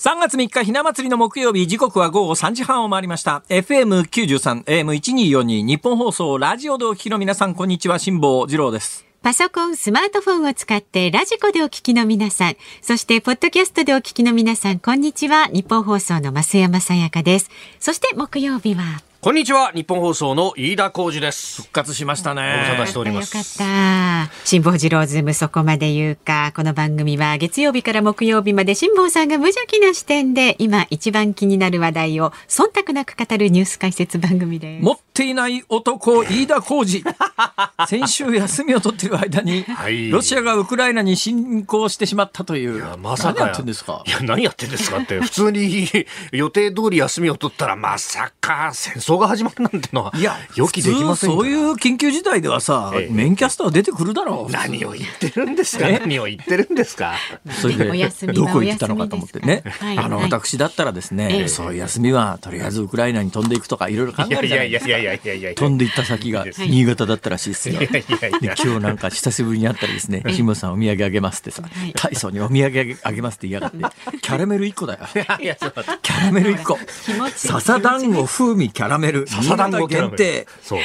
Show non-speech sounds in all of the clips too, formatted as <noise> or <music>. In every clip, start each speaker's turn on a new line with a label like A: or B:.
A: 3月3日ひな祭りの木曜日時刻は午後3時半を回りました FM93 AM1242 ニッポン放送ラジオでお聞きの皆さんこんにちは辛坊治郎です
B: パソコン、スマートフォンを使ってラジコでお聞きの皆さん、そしてポッドキャストでお聞きの皆さん、こんにちは。ニッポン放送の増山さやかです。そして木曜日は
C: こんにちは。ニッポン放送の飯田浩司です。
A: 復活しましたね。
C: ご無沙汰しております。
B: よかった。辛坊治郎ズームそこまで言うか。この番組は月曜日から木曜日まで辛坊さんが無邪気な視点で今一番気になる話題を忖度なく語るニュース解説番組です。
A: もっていない男飯田浩二 <laughs> 先週休みを取っている間に、はい、ロシアがウクライナに侵攻してしまったという。いやまさか何やってんですか？
C: いや何やってんですかって普通に予定通り休みを取ったらまさか戦争争が始まるなんてのは、いや、予期できません
A: そういう緊急事態ではさ、ええ、メインキャスター出てくるだろう。
C: 何を言ってるんですか？何を言ってるんですか？
A: それで、どこ行ったのかと思ってね。はい、あの、はい、私だったらですね、え、そういう休みは、とりあえずウクライナに飛んでいくとか、いろいろ考えるじゃないですか。いやいやいやいや飛んでいった先が新潟だったらしいですよ。今日なんか久しぶりに会ったらですね、志村さんお土産あげますってさ、大層にお土産あげますって言いやがって、<laughs> キャラメル1個だよ。キャラメル1個。笹団子風味キャラメル。笹団子限定。そう。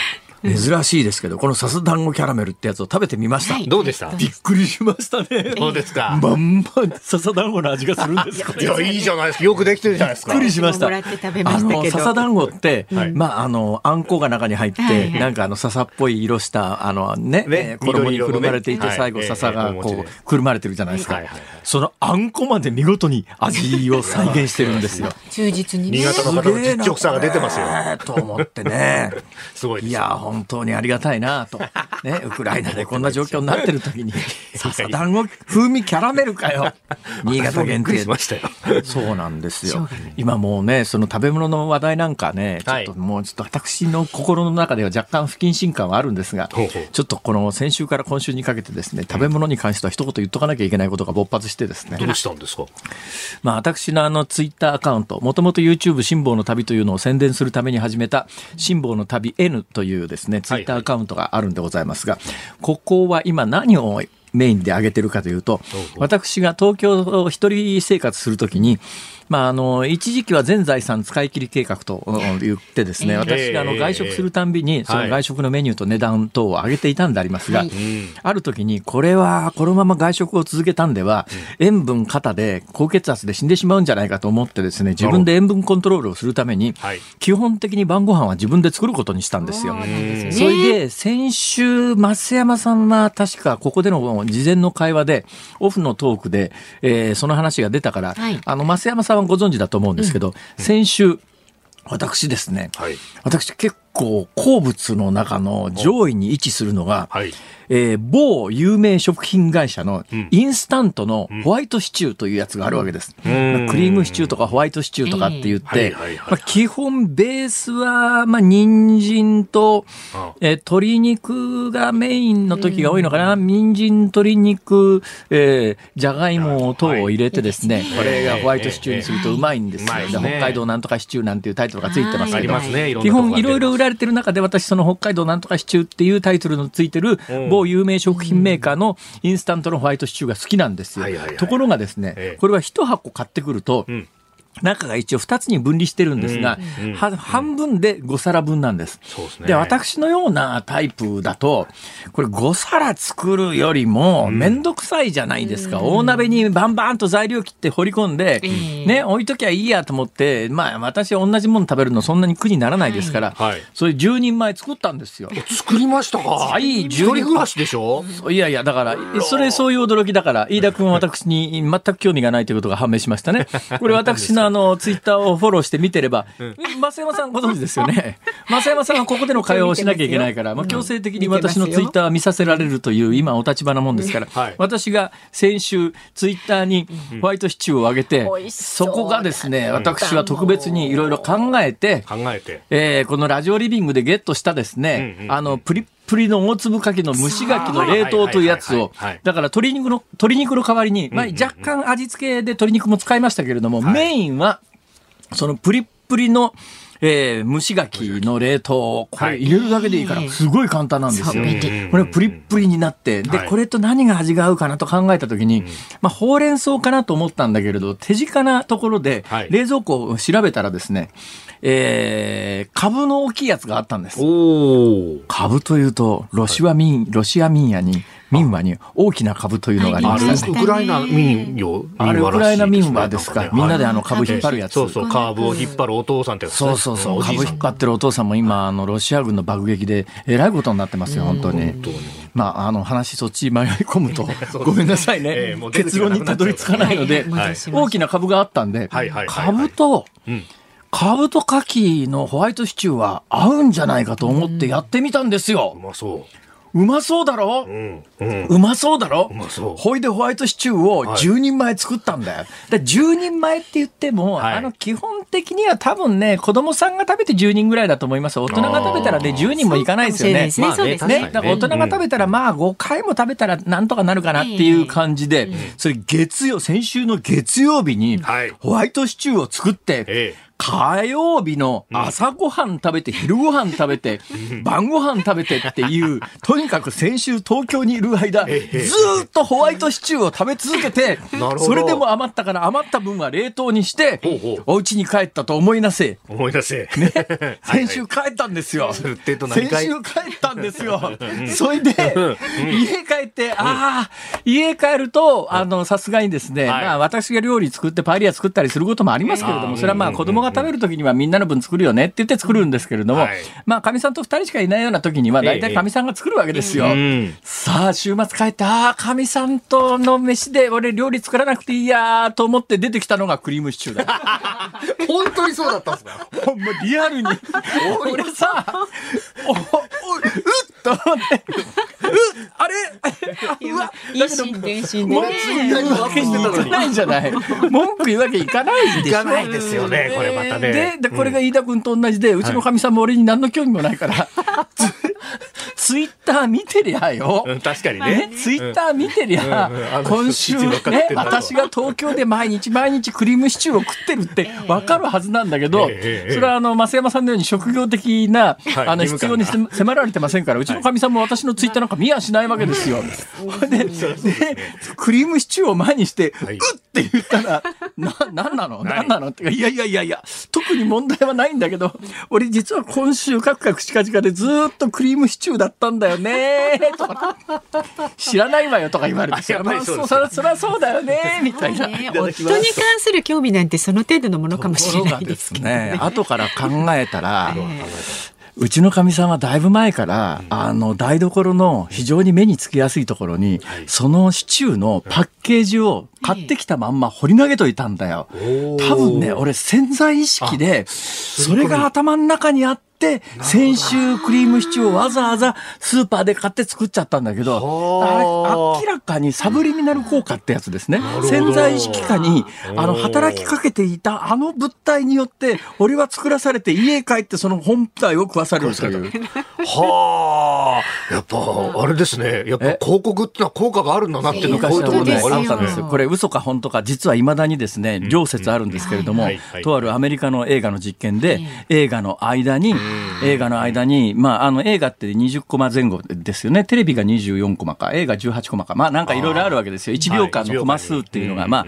A: 珍しいですけど、このさす団子キャラメルってやつを食べてみました。はい、
C: どうでした？
A: びっくりしましたね。
C: どうですか？
A: まんまささ団子の味がするんですか
C: いや、いいじゃないですか。よくできてるじゃないですか。
A: びっくりしました。あの、ささ団子って、はい、まあ、あの、あんこが中に入って、はい、なんかあの、笹っぽい色した、あのね、ね衣にくるまれていて、最後笹がこう、くるまれてるじゃないですか。そのあんこまで見事に味を再現してるんですよ。
B: 忠実に、
C: ね。新潟の方の実直さが出てますよ。
A: と思ってね。<laughs>
C: すごい
A: いや、本当にありがたい。いなと、ね、<laughs> ウクライナでこんな状況になってる時に。<laughs> 笹団子風味キャラメルかよ。<laughs> 新潟限定そうなんですよ。今もうねその食べ物の話題なんかねちょっともうちょっと私の心の中では若干不謹慎感はあるんですがちょっとこの先週から今週にかけてですね食べ物に関しては一言言っとかなきゃいけないことが勃発してですね。
C: どうしたんですか？
A: まあ私のあのツイッターアカウントもともと YouTube 辛抱の旅というのを宣伝するために始めた辛抱の旅 N というですねツイッターアカウントがあるんでございますが、ここは今何をメインで挙げてるかというと、私が東京一人生活するときに、まあ、あの一時期は全財産使い切り計画と言ってですね、私があの外食するたんびに、その外食のメニューと値段等を上げていたんでありますが、ある時に、これはこのまま外食を続けたんでは、塩分過多で高血圧で死んでしまうんじゃないかと思ってですね、自分で塩分コントロールをするために、基本的に晩ご飯は自分で作ることにしたんですよ。それで、先週、増山さんは確かここでの事前の会話で、オフのトークで、えー、その話が出たから、あの、増山さんんはご存知だと思うんですけど、うん、先週、私ですね、はい、私結構好物の中の上位に位置するのが、はい、えー、某有名食品会社のインスタントのホワイトシチューというやつがあるわけです。うん、クリームシチューとかホワイトシチューとかって言って、基本ベースは、まあ、人参と、えー、鶏肉がメインの時が多いのかな。人参、鶏肉、えー、じゃがいも等を入れてですね、これがホワイトシチューにするとうまいんですよ。北海道なんとかシチューなんていうタイトルがついてますけど、基本いろいろ売られてる中で私その北海道なんとかシチューっていうタイトルのついてる、某有名食品メーカーのインスタントのホワイトシチューが好きなんですよ。ところがですね、これは一箱買ってくると、中が一応2つに分離してるんですが、うんうん、半分で5皿分なんです。で、ね、私のようなタイプだと、これ5皿作るよりもめん。どくさいじゃないですか。うん、大鍋にバンバンと材料切って掘り込んで、ね、置いときゃいいやと思って、まあ私同じもの食べるのそんなに苦にならないですから、はい、それ10人前作ったんですよ。
C: 作りましたか？
A: はい、
C: 10人暮らしでしょ？
A: いやいや、だから、それそういう驚き。だから、飯田君は私に全く興味がないということが判明しましたね。これ私のあの、ツイッターをフォローして見てれば、増山さんご存知ですよね。増山さんはここでの会話をしなきゃいけないから、まあ、強制的に私のツイッター見させられるという今お立場なもんですから、私が先週ツイッターにホワイトシチューを上げて、そこがですね、私は特別にいろいろ考えて、考えて、えー、このラジオリビングでゲットしたですね、あの、プリプリの大粒かけの蒸し柿の冷凍というやつを、だから鶏肉の、鶏肉の代わりに、まあ、若干味付けで鶏肉も使いましたけれども、メインは、そのプリップリのえー、蒸し柿の冷凍、これ入れるだけでいいから、すごい簡単なんですよ。これプリップリになって、で、これと何が味が合うかなと考えたときに、まあ、ほうれん草かなと思ったんだけれど、手近なところで、冷蔵庫を調べたらですね、えー、株の大きいやつがあったんです。株というと、ロシア民、ロシア民やに、民話に大きな株というのがありま
C: すね。ウクライナ民謡
A: あれウクライナ民話ですか。みんなであの株引っ張るやつ。
C: そうそう、株を引っ張るお父さんって
A: そうそうそう。株引っ張ってるお父さんも今、あの、ロシア軍の爆撃でえらいことになってますよ、本当に。まあ、あの、話そっち迷い込むと、<laughs> ごめんなさいね。結論にたどり着かないので、大きな株があったんで、株と、カブとカキのホワイトシチューは合うんじゃないかと思ってやってみたんですよ。
C: うまそう。
A: うまそうだろ、うんうん、うまそうだろ？うまそう。ほいでホワイトシチューを10人前作ったんだよ。はい、だ10人前って言っても、はい、あの、基本的には多分ね、子供さんが食べて10人ぐらいだと思います。大人が食べたらね、10人もいかないですよね。
B: まあね、ね。
A: だから大人が食べたら、まあ5回も食べたらなんとかなるかなっていう感じで、それ月曜、先週の月曜日に、ホワイトシチューを作って、ええ火曜日の朝ごはん食べて、昼ごはん食べて、晩ごはん食べてっていう、<laughs> とにかく先週東京にいる間、ずっとホワイトシチューを食べ続けて、それでも余ったから余った分は冷凍にして、お家に帰ったと思いなせ。
C: 思い出せ。
A: ね。先週帰ったんですよ。先週帰ったんですよ。それで、家帰って、ああ、家帰ると、あの、さすがにですね、まあ私が料理作ってパエリア作ったりすることもありますけれども、それはまあ子供が食べるときにはみんなの分作るよねって言って作るんですけれども、はい、まあ、かみさんと二人しかいないような時には、大体かみさんが作るわけですよ。ええさあ、週末帰って、ああ、かみさんとの飯で俺料理作らなくていいやと思って出てきたのがクリームシチューだ。<laughs>
C: 本当にそうだったんですか？<laughs>
A: ほんまリアルに。<laughs> 俺さ、お、お、うっと思って、うっあれ？うわ、
B: だけど、文句
A: 言うわけにいかないじゃない。文句言うわけいかないでしょ。いか
C: ないですよね、これ
A: で、でこれが飯田君と同じで、うちのかみさんも俺に何の興味もないから、<laughs> ツイッター見てりゃよ。
C: うん、確かにね。
A: ツイッター見てりゃ、今週ね、私が東京で毎日毎日クリームシチューを食ってるってわかるはずなんだけど、それはあの、増山さんのように職業的な、あの、必要に迫られてませんから、うちのかみさんも私のツイッターなんか見やしないわけですよ。で、クリームシチューを前にして、うって言ったら、な、なんなの？なんなの？っていやいやいやいや、特に問題はないんだけど、俺実は今週カクカクチカチカでずっとクリームシチューだったんだよねとか、知らないわよとか言われて、まあ、そそそりゃそうだよねみたいな。
B: ね、夫に関する興味なんてその程度のものかもしれないですけどね。
A: ね後から考えたら、うちのかみさんはだいぶ前から、あの、台所の非常に目につきやすいところに、そのシチューのパッケージを買ってきたまんま掘り投げといたんだよ。多分ね、俺潜在意識で、それが頭の中にあって、先週クリームシチューをわざわざスーパーで買って作っちゃったんだけど、あ。れ、明らかにサブリミナル効果ってやつですね。潜在意識下に、あの、働きかけていたあの物体によって、俺は作らされて家へ帰ってその本体を食わされるという。
C: はあ、やっぱ、あれですね。やっぱ広告ってのは効果があるんだなっていうのはこういうところで
A: あったんですよ。これ嘘か本当か、実はいまだにですね、両説あるんですけれども、とあるアメリカの映画の実験で、映画の間に、映画の間に、まあ、あの、映画って20コマ前後ですよね。テレビが24コマか、映画18コマか。まあ、なんかいろいろあるわけですよ。1秒間のコマ数っていうのが、まあ、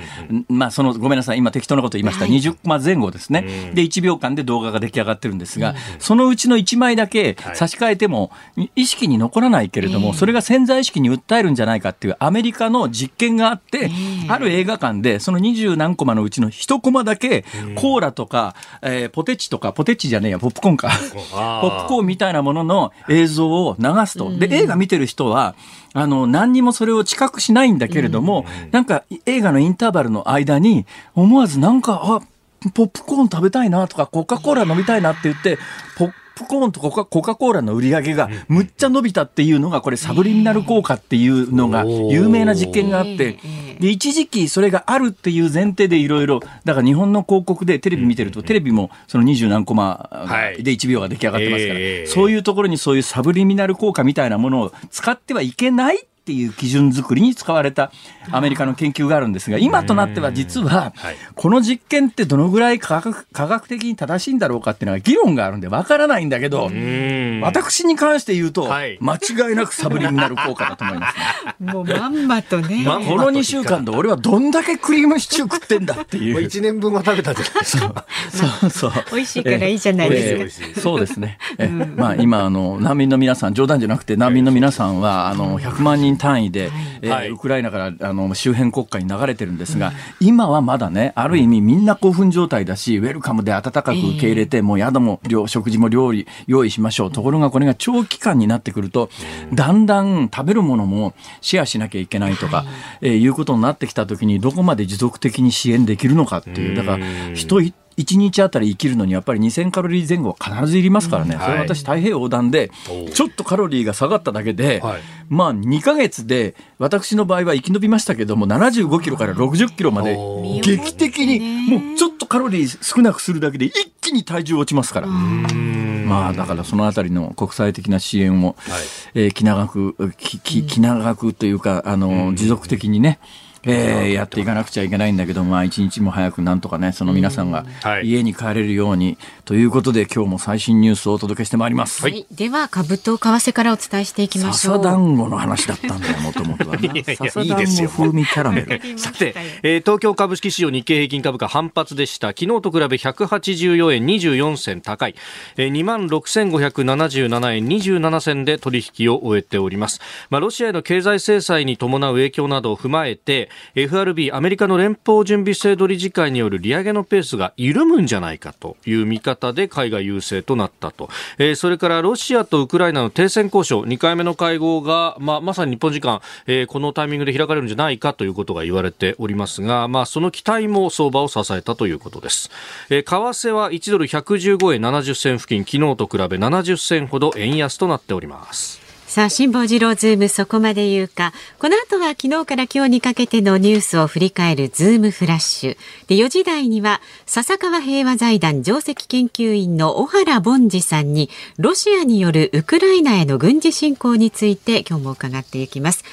A: まあ、その、ごめんなさい、今適当なこと言いました。20コマ前後ですね。で、1秒間で動画が出来上がってるんですが、そのうちの1枚だけ差し替えても、意識に残らないけれども、それが潜在意識に訴えるんじゃないかっていうアメリカの実験があって、ある映画館で、その20何コマのうちの1コマだけ、コーラとか、えー、ポテチとか、ポテチじゃねえや、ポップコーンか。ポップコーン。みたいなものの映像を流すと。で、映画見てる人は、あの、何にもそれを知覚しないんだけれども、なんか映画のインターバルの間に、思わずなんか、あ、ポップコーン食べたいなとか、コカ・コーラ飲みたいなって言って、ポップコーンとコカ・コカコーラの売り上げがむっちゃ伸びたっていうのが、これサブリミナル効果っていうのが有名な実験があって、で、一時期それがあるっていう前提でいろいろ、だから日本の広告でテレビ見てると、テレビもその二十何コマで1秒が出来上がってますから、そういうところにそういうサブリミナル効果みたいなものを使ってはいけないっっていう基準作りに使われたアメリカの研究があるんですが、今となっては実は、この実験ってどのぐらい科学科学的に正しいんだろうかっていうのは議論があるんでわからないんだけど、私に関して言うと、間違いなくサブリミナル効果だと思います、
B: ね、<laughs> もうまんまとね。こ
A: の2週間で俺はどんだけクリームシチュー食ってんだっていう。<laughs>
C: 1年分は食べたじゃないですか。
A: そ <laughs> うそう。
B: 美味しいからいいじゃないですか。
A: そうですね。えまあ今、あの、難民の皆さん、冗談じゃなくて難民の皆さんは、あの、100万人単位で、えウクライナからあの周辺国家に流れてるんですが、今はまだね、ある意味みんな興奮状態だし、ウェルカムで温かく受け入れて、もう宿も食事も料理用意しましょう。ところがこれが長期間になってくると、だんだん食べるものもシェアしなきゃいけないとか、えいうことになってきたときに、どこまで持続的に支援できるのかっていう、だから人1日あたり生きるのにやっぱり2000カロリー前後は必ずいりますからね、それは私、太平洋横断で、ちょっとカロリーが下がっただけで、まあ2か月で、私の場合は生き延びましたけども、75キロから60キロまで、劇的に、もうちょっとカロリー少なくするだけで、一気に体重落ちますから。まあ、だからそのあたりの国際的な支援を、え気長く、気長くというか、あの、持続的にね、えー、やっていかなくちゃいけないんだけど、まあ、一日も早くなんとかね、その皆さんが家に帰れるように、ということで、今日も最新ニュースをお届けしてまいります。
B: はい、では、株と為替からお伝えしていきましょう。
A: 笹団子の話だったんだよ、もともとは。<laughs> 笹団子風味キャラメル。<laughs>
C: さて、えー、東京株式市場日経平均株価反発でした。昨日と比べ184円24銭高い、えー、2万6577円27銭で取引を終えております。まあ、ロシアへの経済制裁に伴う影響などを踏まえて、FRB アメリカの連邦準備制度理事会による利上げのペースが緩むんじゃないかという見方で海外優勢となったと、えー、それからロシアとウクライナの停戦交渉2回目の会合が、まあ、まさに日本時間、えー、このタイミングで開かれるんじゃないかということが言われておりますが、まあ、その期待も相場を支えたということです、えー、為替は1ドル115円70銭付近昨日と比べ70銭ほど円安となっております。
B: さあ、辛坊治郎ズームそこまで言うか。この後は昨日から今日にかけてのニュースを振り返るズームフラッシュ。で、4時台には、笹川平和財団上席研究員の小原凡司さんに、ロシアによるウクライナへの軍事侵攻について今日も伺っていきます。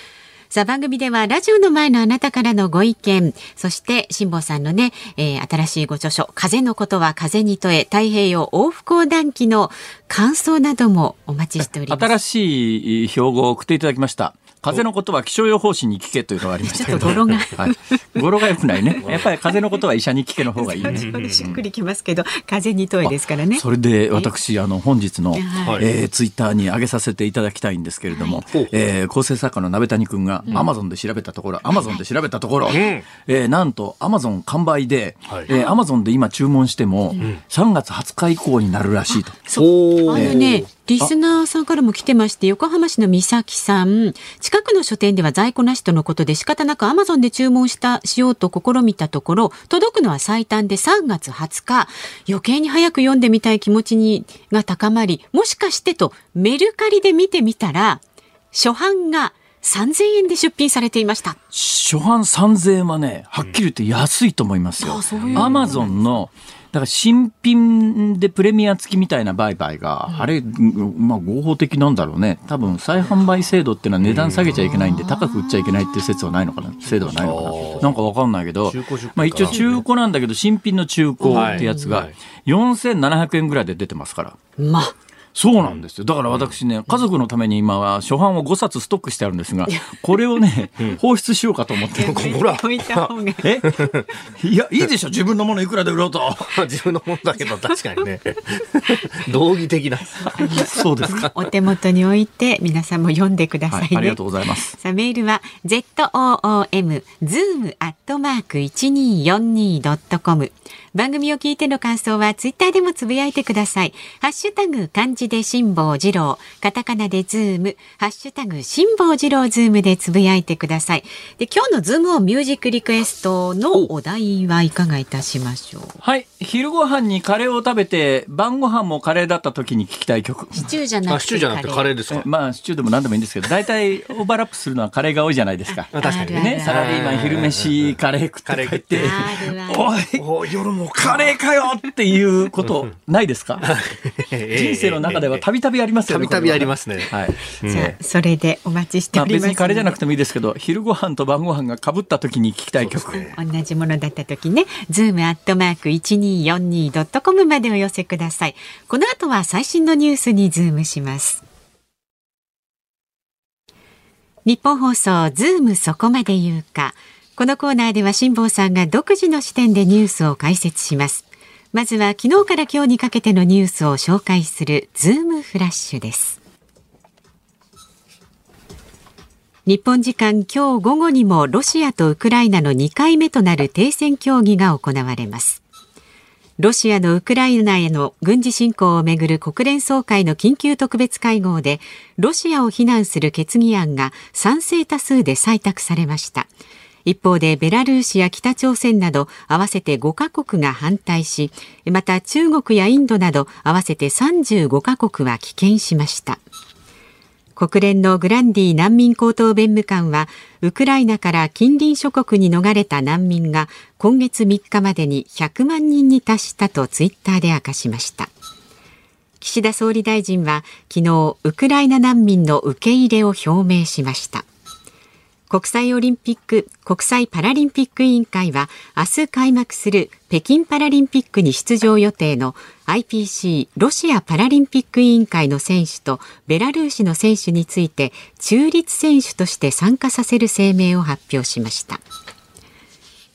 B: さあ番組ではラジオの前のあなたからのご意見、そして辛坊さんのね、えー、新しいご著書、風のことは風に問え、太平洋往復横断記の感想などもお待ちしております。
A: 新しい標語を送っていただきました。風のことは気象予報士に聞けというのがありました
B: けど。語呂が。はい。
A: 語呂が良くないね。やっぱり風のことは医者に聞けの方がいい、<laughs>
B: ね。しっくりきますけど、風に問えですからね。
A: それで私、あの、本日の、えー、ツイッターに上げさせていただきたいんですけれども、はい、えー、構成作家の鍋谷君がアマゾンで調べたところ、アマゾンで調べたところ、えー、なんとアマゾン完売で、はい、えー、アマゾンで今注文しても、3月20日以降になるらしいと。
B: そう。あのね、リスナーさんからも来てまして、横浜市の美咲さん、近くの書店では在庫なしとのことで仕方なくアマゾンで注文した、しようと試みたところ、届くのは最短で3月20日、余計に早く読んでみたい気持ちにが高まり、もしかしてとメルカリで見てみたら、初版が3000円で出品されていました。
A: 初版3000円はね、はっきり言って安いと思いますよ。アマゾンのだから新品でプレミア付きみたいな売買が、あれ、まあ合法的なんだろうね。多分再販売制度っていうのは値段下げちゃいけないんで、高く売っちゃいけないっていう説はないのかな。制度はないのかな。なんかわかんないけど、まあ一応中古なんだけど、新品の中古ってやつが、4700円ぐらいで出てますから。
B: まあ。
A: そうなんですよ。だから私ね、家族のために今は初版を5冊ストックしてあるんですが、これをね、<laughs> 放出しようかと思って。
B: ほら。<laughs>
A: え？いや、いいでしょ。自分のものいくらで売ろうと。
C: 自分のものだけど確かにね。<laughs> 道義的な。
A: そうですか。
B: お手元に置いて、皆さんも読んでください、ねはい、
A: ありがとうございます。
B: さあ、メールは、zoom、zoom アットマーク 1242.com。番組を聞いての感想はツイッターでもつぶやいてください。ハッシュタグ漢字で辛坊治郎、カタカナでズーム、ハッシュタグ辛坊治郎ズームでつぶやいてください。で、今日のズームをミュージックリクエストのお題はいかがいたしましょう？
A: はい。昼ご飯にカレーを食べて、晩ご飯もカレーだった時に聞きたい曲。
B: シチューじゃなくて。
C: シチューじゃなくてカレーですか
A: まあ、シチューでも何でもいいんですけど、大体オーバーラップするのはカレーが多いじゃないですか。
C: 確かにね。
A: サラリーマン昼飯カレー食って帰って。おい、夜もカレーかよっていうことないですか？<laughs> 人生の中中ではたびたびありますよね。
C: たびたびありますね。
A: はい。
B: じゃあそれでお待ちしております、
A: 別にカレーじゃなくてもいいですけど、昼ご飯と晩ご飯が被った時に聞きたい曲。
B: 同じものだった時ね、ズームアットマーク一二四二ドットコムまでお寄せください。この後は最新のニュースにズームします。ニッポン放送ズームそこまで言うか。このコーナーでは辛坊さんが独自の視点でニュースを解説します。まずは昨日から今日にかけてのニュースを紹介するズームフラッシュです。日本時間今日午後にもロシアとウクライナの2回目となる停戦協議が行われます。ロシアのウクライナへの軍事侵攻をめぐる国連総会の緊急特別会合でロシアを非難する決議案が賛成多数で採択されました。一方でベラルーシや北朝鮮など合わせて5カ国が反対しまた中国やインドなど合わせて35カ国は棄権しました。国連のグランディ難民高等弁務官はウクライナから近隣諸国に逃れた難民が今月3日までに100万人に達したとツイッターで明かしました。岸田総理大臣は昨日ウクライナ難民の受け入れを表明しました。国際オリンピック国際パラリンピック委員会は明日開幕する北京パラリンピックに出場予定の IPC ロシアパラリンピック委員会の選手とベラルーシの選手について中立選手として参加させる声明を発表しました。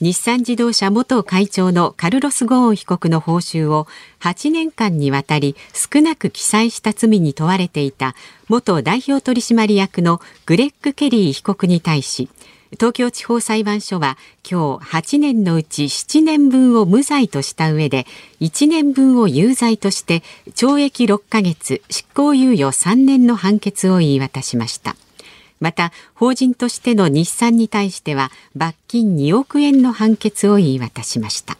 B: 日産自動車元会長のカルロス・ゴーン被告の報酬を8年間にわたり少なく記載した罪に問われていた元代表取締役のグレッグ・ケリー被告に対し東京地方裁判所は今日8年のうち7年分を無罪とした上で1年分を有罪として懲役6ヶ月執行猶予3年の判決を言い渡しました。また法人としての日産に対しては罰金2億円の判決を言い渡しました。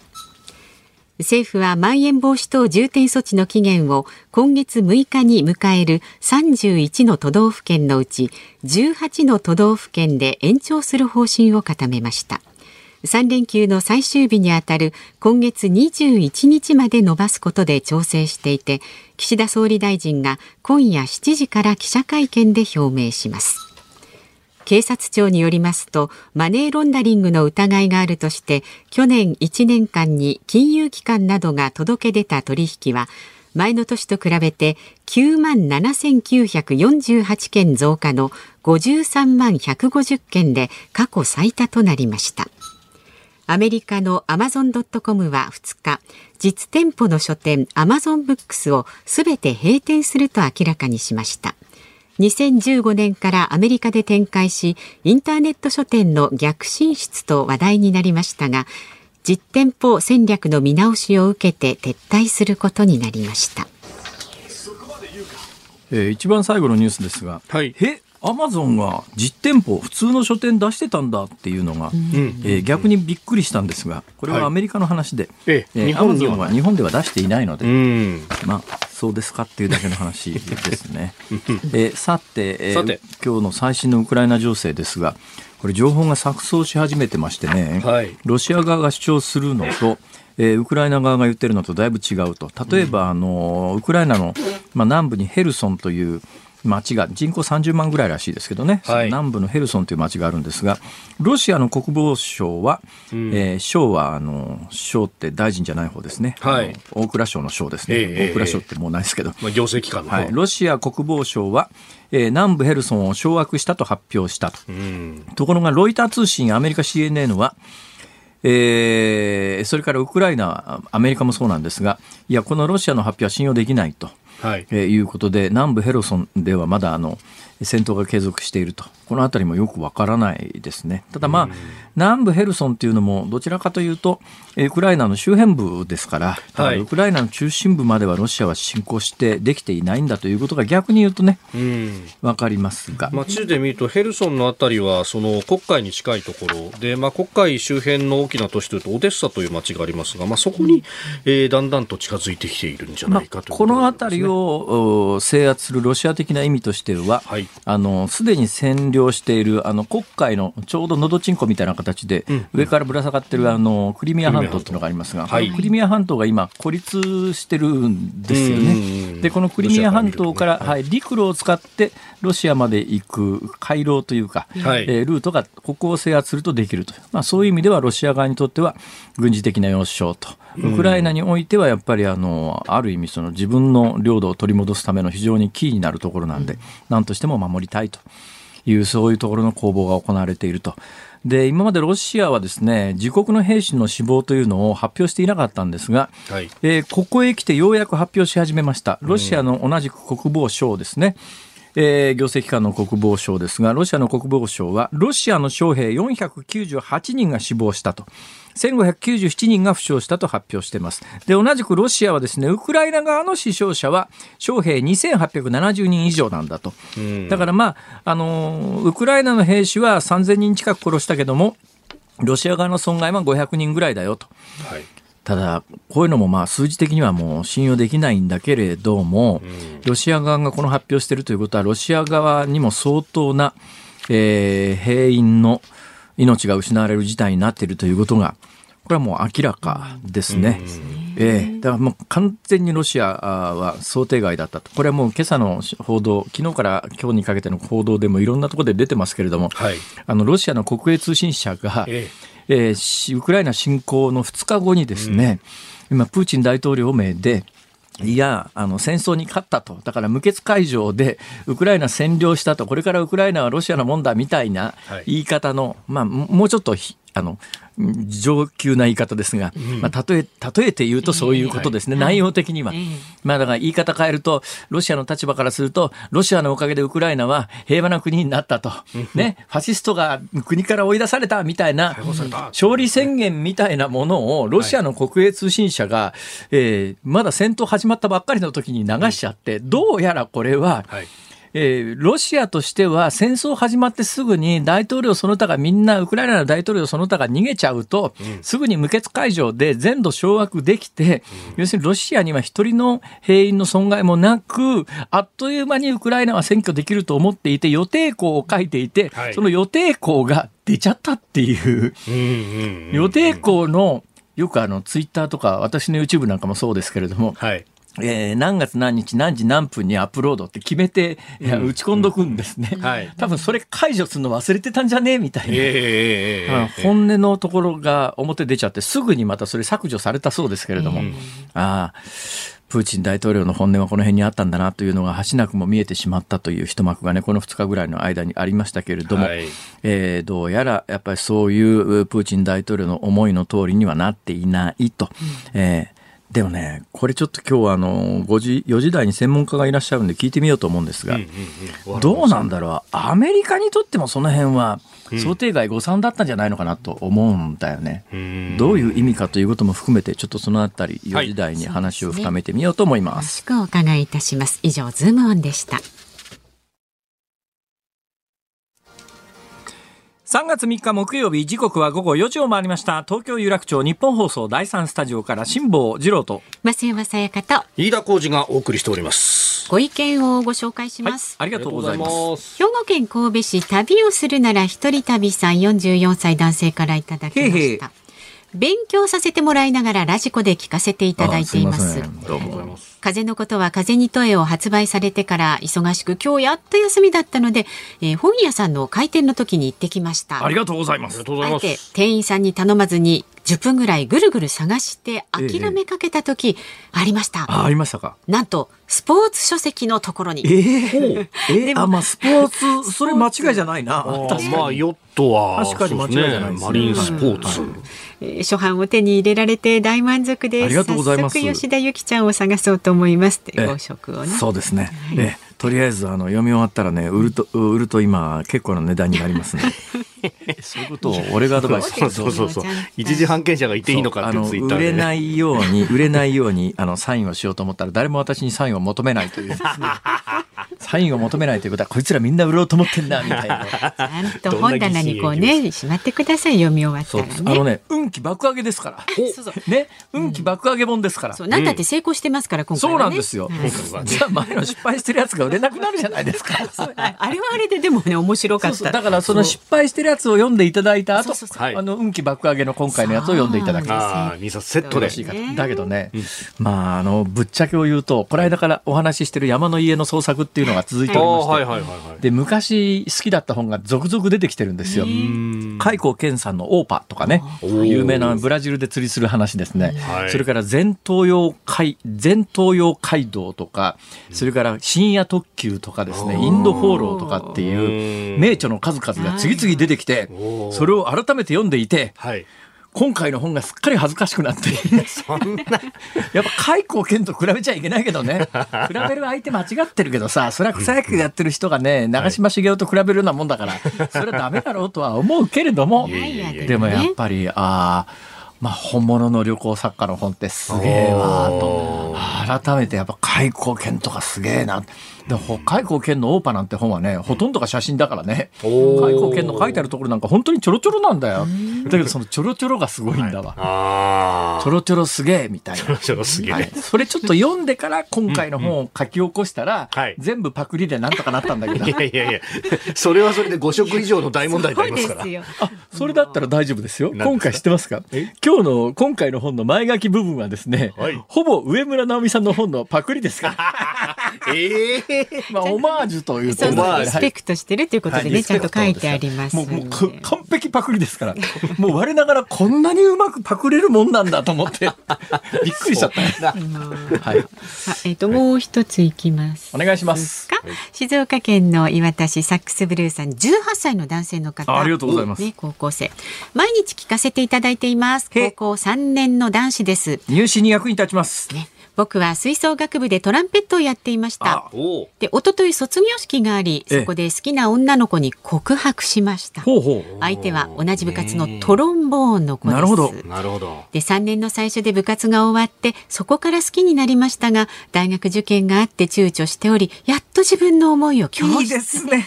B: 政府はまん延防止等重点措置の期限を今月6日に迎える31の都道府県のうち18の都道府県で延長する方針を固めました。3連休の最終日にあたる今月21日まで延ばすことで調整していて岸田総理大臣が今夜7時から記者会見で表明します。警察庁によりますとマネーロンダリングの疑いがあるとして去年1年間に金融機関などが届け出た取引は前の年と比べて9万7948件増加の53万150件で過去最多となりました。アメリカのアマゾン・ドット・コムは2日、実店舗の書店アマゾン・ブックスをすべて閉店すると明らかにしました。2015年からアメリカで展開しインターネット書店の逆進出と話題になりましたが実店舗戦略の見直しを受けて撤退することになりました、
A: えー、一番最後のニュースですが、はい、えアマゾンが実店舗普通の書店出してたんだっていうのが、うん、えー、逆にびっくりしたんですがこれはアメリカの話で、はい、えー、アマゾンは日本では出していないので、まあそうですかっていうだけの話ですね。えー、さて、えー、今日の最新のウクライナ情勢ですがこれ情報が錯綜し始めてましてね、はい、ロシア側が主張するのとえー、ウクライナ側が言ってるのとだいぶ違うと。例えば、あのウクライナの、まあ、南部にヘルソンという町が人口30万ぐらいらしいですけどね、はい、南部のヘルソンという町があるんですがロシアの国防省は、うん、えー、省はあの省って大臣じゃない方ですね、はい、大蔵省の省ですね、えー、大蔵省ってもうないですけど、
C: まあ、行政機関の、
A: はい、ロシア国防省は、えー、南部ヘルソンを掌握したと発表したと、うん、ところがロイター通信アメリカ CNN はえー、それからウクライナ、アメリカもそうなんですが、いや、このロシアの発表は信用できないと。はい、えー、いうことで南部ヘロソンではまだあの戦闘が継続していると。この辺りもよくわからないですね。ただまあ、南部ヘルソンっていうのもどちらかというと、ウクライナの周辺部ですから、はい、ウクライナの中心部まではロシアは侵攻してできていないんだということが逆に言うとね、わかりますが。
C: まあ、地図で見るとヘルソンのあたりはその黒海に近いところで、まあ、黒海周辺の大きな都市というとオデッサという町がありますが、まあ、そこに、えー、だんだんと近づいてきているんじゃないかと、
A: ねまあ、この辺りを制圧するロシア的な意味としては、はい、あのすでに占領領しているあの黒海のちょうどのどちんこみたいな形で、上からぶら下がってるあのクリミア半島っていうのがありますが、
C: はい。
A: クリミア半島が今孤立してるんですよね。でこのクリミア半島から、はい、陸路を使ってロシアまで行く回廊というか、
C: はい。
A: えールートがここを制圧するとできると。いう、まあ、そういう意味ではロシア側にとっては軍事的な要衝と、ウクライナにおいてはやっぱりあのある意味その自分の領土を取り戻すための非常にキーになるところなんで、何としても守りたいというそういうところの攻防が行われていると。で今までロシアはですね自国の兵士の死亡というのを発表していなかったんですが、
C: はい
A: えーここへ来てようやく発表し始めました。ロシアの同じく国防省ですね。えー行政機関の国防省ですが、ロシアの国防省は、ロシアの将兵498人が死亡したと。1597人が負傷したと発表しています。で、同じくロシアはですね、ウクライナ側の死傷者は、将兵2870人以上なんだと。だからまあ、あのーウクライナの兵士は3000人近く殺したけども、ロシア側の損害は500人ぐらいだよと。
C: はい
A: ただ、こういうのもまあ数字的にはもう信用できないんだけれども、ロシア側がこの発表しているということは、ロシア側にも相当な、えー兵員の命が失われる事態になっているということが、これはもう明らかですね。ええ。だからもう完全にロシアは想定外だったと。これはもう今朝の報道、昨日から今日にかけての報道でもいろんなところで出てますけれども、
C: はい。
A: あのロシアの国営通信社が、
C: え
A: え。ーしウクライナ侵攻の2日後にですね、今、プーチン大統領名で、いや、あの、戦争に勝ったと。だから無血開城で、ウクライナ占領したと。これからウクライナはロシアのもんだみたいな
C: はい
A: 言い方の、まあ、ももうちょっとひ、あの、上級な言い方ですが、まあ、例え、例えて言うとそういうことですね。内容的には。まあ、だから言い方変えると、ロシアの立場からすると、ロシアのおかげでウクライナは平和な国になったと。ね、ファシストが国から追い出されたみたいな、勝利宣言みたいなものをロシアの国営通信社が、えーまだ戦闘始まったばっかりの時に流しちゃって、どうやらこれは、
C: はい
A: えーロシアとしては戦争始まってすぐに大統領その他がみんなウクライナの大統領その他が逃げちゃうと、すぐに無血開城で全土掌握できて、要するにロシアには一人の兵員の損害もなく、あっという間にウクライナは占拠できると思っていて、予定校を書いていて、
C: はい。
A: その予定校が出ちゃったっていう。
C: うんうんうん。
A: 予定校のよくあのツイッターとか私の YouTube なんかもそうですけれども、
C: はい
A: えー何月何日何時何分にアップロードって決めて、打ち込んどくんですね、
C: はい。
A: 多分それ解除するの忘れてたんじゃねえみたいな。
C: えええええ
A: まあ
C: え
A: 本音のところが表出ちゃってすぐにまたそれ削除されたそうですけれども、
C: うん。
A: ああプーチン大統領の本音はこの辺にあったんだなというのが橋なくも見えてしまったという一幕がねこの2日ぐらいの間にありましたけれども、
C: はい。
A: えーどうやらやっぱりそういうプーチン大統領の思いの通りにはなっていないと。えーでもね、これちょっと今日はあの5時、4時台に専門家がいらっしゃるんで聞いてみようと思うんですが、
C: うんうんうん。
A: どうなんだろう、アメリカにとってもその辺は想定外誤算だったんじゃないのかなと思うんだよね。
C: うん。
A: どういう意味かということも含めて、ちょっとそのあたり、4時台に話を深めてみようと思いま
B: 詳
A: す。
B: しくお伺いいたします。以上ズームオンでした
A: 3月3日木曜日、時刻は午後4時を回りました。東京有楽町日本放送第3スタジオから辛坊治郎と。
B: 増山さやかと
C: 飯田浩二がお送りしております
B: ご意見をご紹介し
A: はい
B: ます、、
A: ありがとうございます。
C: す
B: 兵庫県神戸市旅をするなら一人旅さん44歳男性からいただきました
A: へいへい
B: 勉強させてもらいながらラジコで聞かせていただいています。風のことは風に問えを発売されてから忙しく今日やっと休みだったので、えー本屋さんの開店の時に行ってきました。
A: ありがとうございます。
C: ありが。とうござい
B: あえて
C: ます。
B: 店員さんに頼まずに10分ぐらいぐるぐる探して諦めかけた時ありました、
A: あ、ありましたか。
B: なんとスポーツ書籍のところに。
A: え <laughs> ええあ、まあ、スポーツ、それ間違いじゃないな。
C: まあヨットは
A: 確かに間違いじゃないですね。
C: マリンスポーツ、
B: えー初版を手に入れられて大満足です。
A: ありがとうございます
B: 早速吉田由紀ちゃんを探そうと思いますご職をね。
A: そうですね。ええとりあえずあの読み終わったらね売ると売ると今結構な値段になりますね。<laughs> そういうことを俺がアドバイスすると
C: そうそうそう一時版権者がいていいのかってツイッターで、ね、
A: 売れないように売れないように <laughs> あのサインをしようと思ったら誰も私にサインを求めないという <laughs> サインを求めないということはこいつらみんな売ろうと思ってんなみたいな。
B: ちゃんと本棚にこうねしまってください読み終わったらね。
A: あのね運気爆上げですから。
B: そうそう
A: ね運気爆上げ本ですから。
B: そうなんだって成功してますから今回
A: そう。なんですよ
B: はい。
A: じゃあ前の失敗してるやつが売れなくなるじゃないですか。<laughs>
B: ああれはあれででもね面白か
A: そうそう。
B: った。
A: だからその失敗してるやつを読んでいただいた後
B: そうそうそう。
C: はい。
A: あの運気爆上げの今回のやつを読んでいただきます。
C: ああ、2冊セットで
A: だけどね、まああのぶっちゃけを言うとこの間からお話ししてる山の家の創作っていうのが続いて
C: あ
A: おりまして、
C: あはいはいはいはい。
A: で昔好きだった本が続々出てきてるんですよ。海光健さんのオーパとかね。
C: ー。
A: 有名なブラジルで釣りする話ですね、
C: はい。
A: それから全東洋海全東洋街道とかそれから深夜特急とかですねインド放浪とかっていう名著の数々が次々出てきてそれを改めて読んでいて
C: はい。
A: 今回の本がすっかり恥ずかしくなって
C: そんな。
A: やっぱ開口健と比べちゃいけないけどね。<laughs> 比べる相手間違ってるけどさそれは草野球やってる人がね長嶋茂雄と比べるようなもんだからそれはダメだろうとは思うけれどもでもやっぱりああまあ本物の旅行作家の本ってすげえわと改めてやっぱ開口健とかすげえなで開口健のオーパなんて本はねほとんどが写真だからね。
C: おー。
A: 開口健の書いてあるところなんか本当にちょろちょろなんだよ。だけどそのちょろちょろがすごいんだわ。
C: あ
A: ちょろちょろすげえみたいな。
C: あ。ちょっとすげえ。
A: はい、それちょっと読んでから今回の本を書き起こしたら、
C: はい。
A: 全部パクリでなんとかなったんだけど。
C: いやいやいや、それはそれで5色以上の大問題になりますから。
B: よ。
A: あそれだったら大丈夫ですよ。今回知ってますか？
C: え？
A: 今日の今回の本の前書き部分はですね、
C: はい。
A: ほぼ上村直美さんの本のパクリですから。<laughs>
C: ええ
A: まあオマージュというと
B: リスペクトしてるということでね、
A: はい
B: ちゃんと書いてあります
A: もう完璧パクリですから。もう我ながらこんなにうまくパクれるもんなんだと思って。<laughs> びっくりしちゃったはい。
B: あえっ、ともう一ついきます。
A: お願いします。
B: か？静岡県の岩田市サックスブルーさん、18歳の男性の方。
A: あありがとうございます。
B: ね、高校生。毎日聞かせていただいています。
A: へ。
B: 高校3年の男子です。
A: 入試に役に立ちます。
B: ね、僕は吹奏楽部でトランペットをやっていました。で、一昨日卒業式があり、
A: ええ。
B: そこで好きな女の子に告白しました。
A: ほうほう。
B: 相手は同じ部活のトロンボーンの子です。
A: なるほど。
C: なるほど。
B: で3年の最初で部活が終わってそこから好きになりましたが大学受験があって躊躇しておりやっと自分の思いを教室
A: いいです <laughs> ね。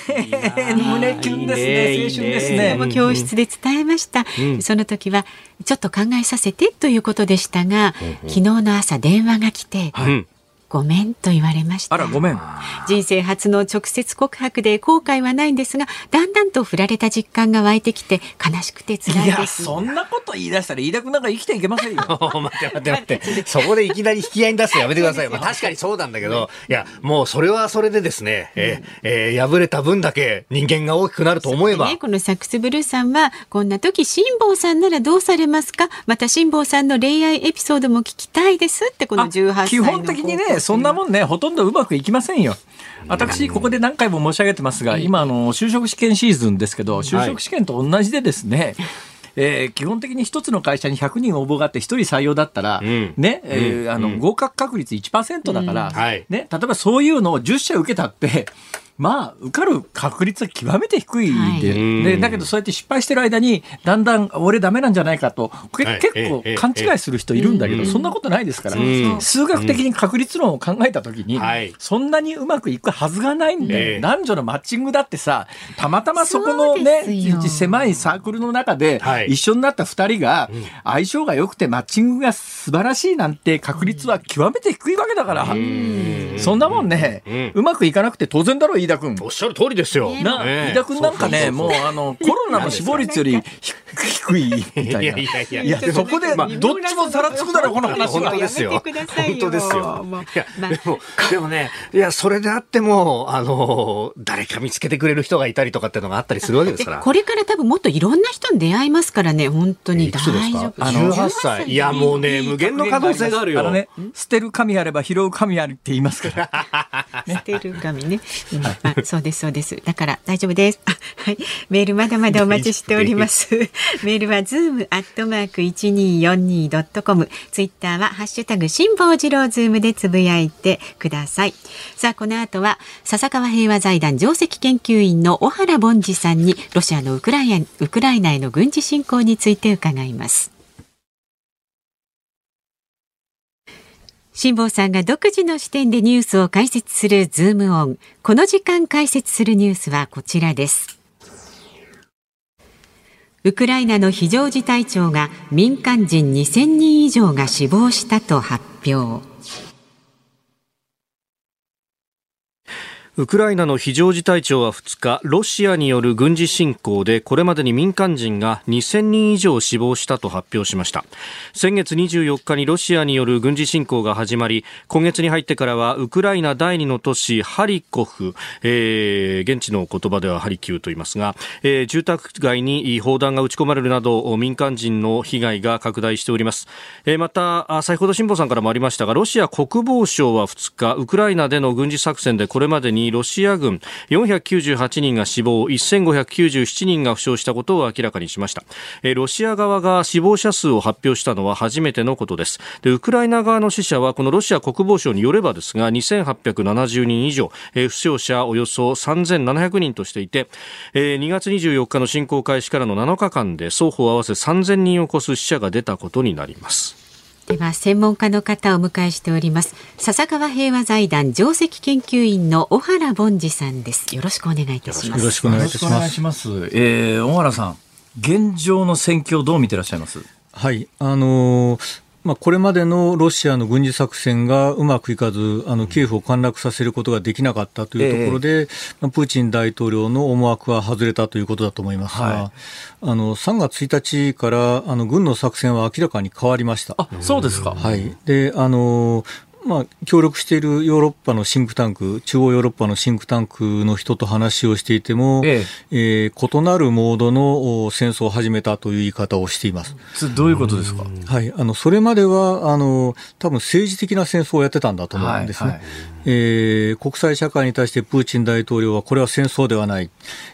A: 胸キュンですね。青春ですね。
B: も教室で伝えました、その時はちょっと考えさせてということでしたが、昨日の朝電話が来て、
C: うん。
B: ごめんと言われました。
A: あらごめん。
B: 人生初の直接告白で後悔はないんですがだんだんと振られた実感が湧いてきて悲しくて辛
A: い
B: です。
A: そんなこと言い出したら飯田君なんか生きていけませんよ。<laughs>
C: 待って待って待って。そこでいきなり引き合いに出すのやめてください。まあ、確かにそうなんだけど、いや、もうそれはそれでですね、えーえー破れた分だけ人間が大きくなると思えば。
B: ね、このサックスブルーさんはこんな時辛坊さんならどうされますか？また辛坊さんの恋愛エピソードも聞きたいですってこの18歳の
A: 基本的にねそんなも
B: ん
A: ん。ねほとんどうまくいきませんよ。私ここで何回も申し上げてますが今あの就職試験シーズンですけど就職試験と同じでですね、<laughs> えー基本的に一つの会社に100人応募があって1人採用だったら、
C: ん。
A: ねえーあの合格確率1%だから、
C: はい。
A: ね、例えばそういうのを10社受けたってまあ受かる確率は極めて低いで,、
B: はい。
A: でだけどそうやって失敗してる間にだんだん俺ダメなんじゃないかとけ
C: はい。
A: 結構
C: ええ。
A: 勘違いする人いるんだけど、そんなことないですから、
C: ん。
A: 数学的に確率論を考えた時に、
C: はい。
A: そんなにうまくいくはずがないんで、
C: ええ。
A: 男女のマッチングだってさたまたまそこのね狭いサークルの中で
C: はい。
A: 一緒になった2人が相性が良くてマッチングが素晴らしいなんて確率は極めて低いわけだから、そんなもんね、うまくいかなくて当然だろ飯田君。
C: おっしゃる通りですよ。
A: な
C: ええ
A: 飯田君なんかね、もうあのコロナの死亡率よりひ低いみたいな。
C: いやいやいや
A: いやそこで、
C: まあ
A: どっちもざらつくだろこの話は
C: 本当。ですよ。本当ですよ。いや、
B: まあ
C: でも、でもね、いや、それであっても、あの、誰か見つけてくれる人がいたりとかっていうのがあったりするわけですから。
B: これから多分もっといろんな人に出会いますからね本当に大丈
C: か
B: 夫
A: あの
C: 18歳。いや、もうね、無限の可能性があるよ。
A: あのね、捨てる神あれば拾う神ありって言いますから。
B: 捨てる神ね、うんあそうですそうです。だから大丈夫です。あはい。メールまだまだお待ちしております。メールはズームアットマーク 1242.com ツイッターはハッシュタグ辛坊治郎ズームでつぶやいてください。さあこの後は笹川平和財団上席研究員の小原凡司さんにロシアのウクライナウクライナへの軍事侵攻について伺います辛坊さんが独自の視点でニュースを解説するズームオン。この時間解説するニュースはこちらです。ウクライナの非常事態庁が民間人2000人以上が死亡したと発表。
C: ウクライナの非常事態庁は2日、ロシアによる軍事侵攻でこれまでに民間人が2000人以上死亡したと発表しました。先月24日にロシアによる軍事侵攻が始まり、今月に入ってからはウクライナ第2の都市ハリコフ、えー、現地の言葉ではハリキューと言いますが、えー、住宅街に砲弾が撃ち込まれるなど民間人の被害が拡大しております。えー、また、先ほど辛坊さんからもありましたが、ロシア国防省は2日、ウクライナでの軍事作戦でこれまでににロシア軍498人が死亡1597人が負傷したことを明らかにしました。ロシア側が死亡者数を発表したのは初めてのことです。でウクライナ側の死者はこのロシア国防省によればですが2870人以上負傷者およそ3700人としていて2月24日の侵攻開始からの7日間で双方合わせ3000人を超す死者が出たことになります。
B: では専門家の方をお迎えしております。笹川平和財団上席研究員の小原凡司さんです。よろしくお願いいたします。
A: よろしくお願いします。えー、小原さん現状の戦況どう見てらっしゃいます？
D: はいあのーまあ、これまでのロシアの軍事作戦がうまくいかず、あのキエフを陥落させることができなかったというところで、えー、プーチン大統領の思惑は外れたということだと思いますが、はい、あの3月1日からあの軍の作戦は明らかに変わりました。
A: あそうですか、
D: はい、であのまあ、協力しているヨーロッパのシンクタンク、中央ヨーロッパのシンクタンクの人と話をしていても、ええ。えー、異なるモードの戦争を始めたという言い方をしています。
A: どういうことですか、
D: はい、あのそれまではあの多分政治的な戦争をやってたんだと思うんですね。はいはいえー、国際社会に対してプーチン大統領はこれは戦争ではない、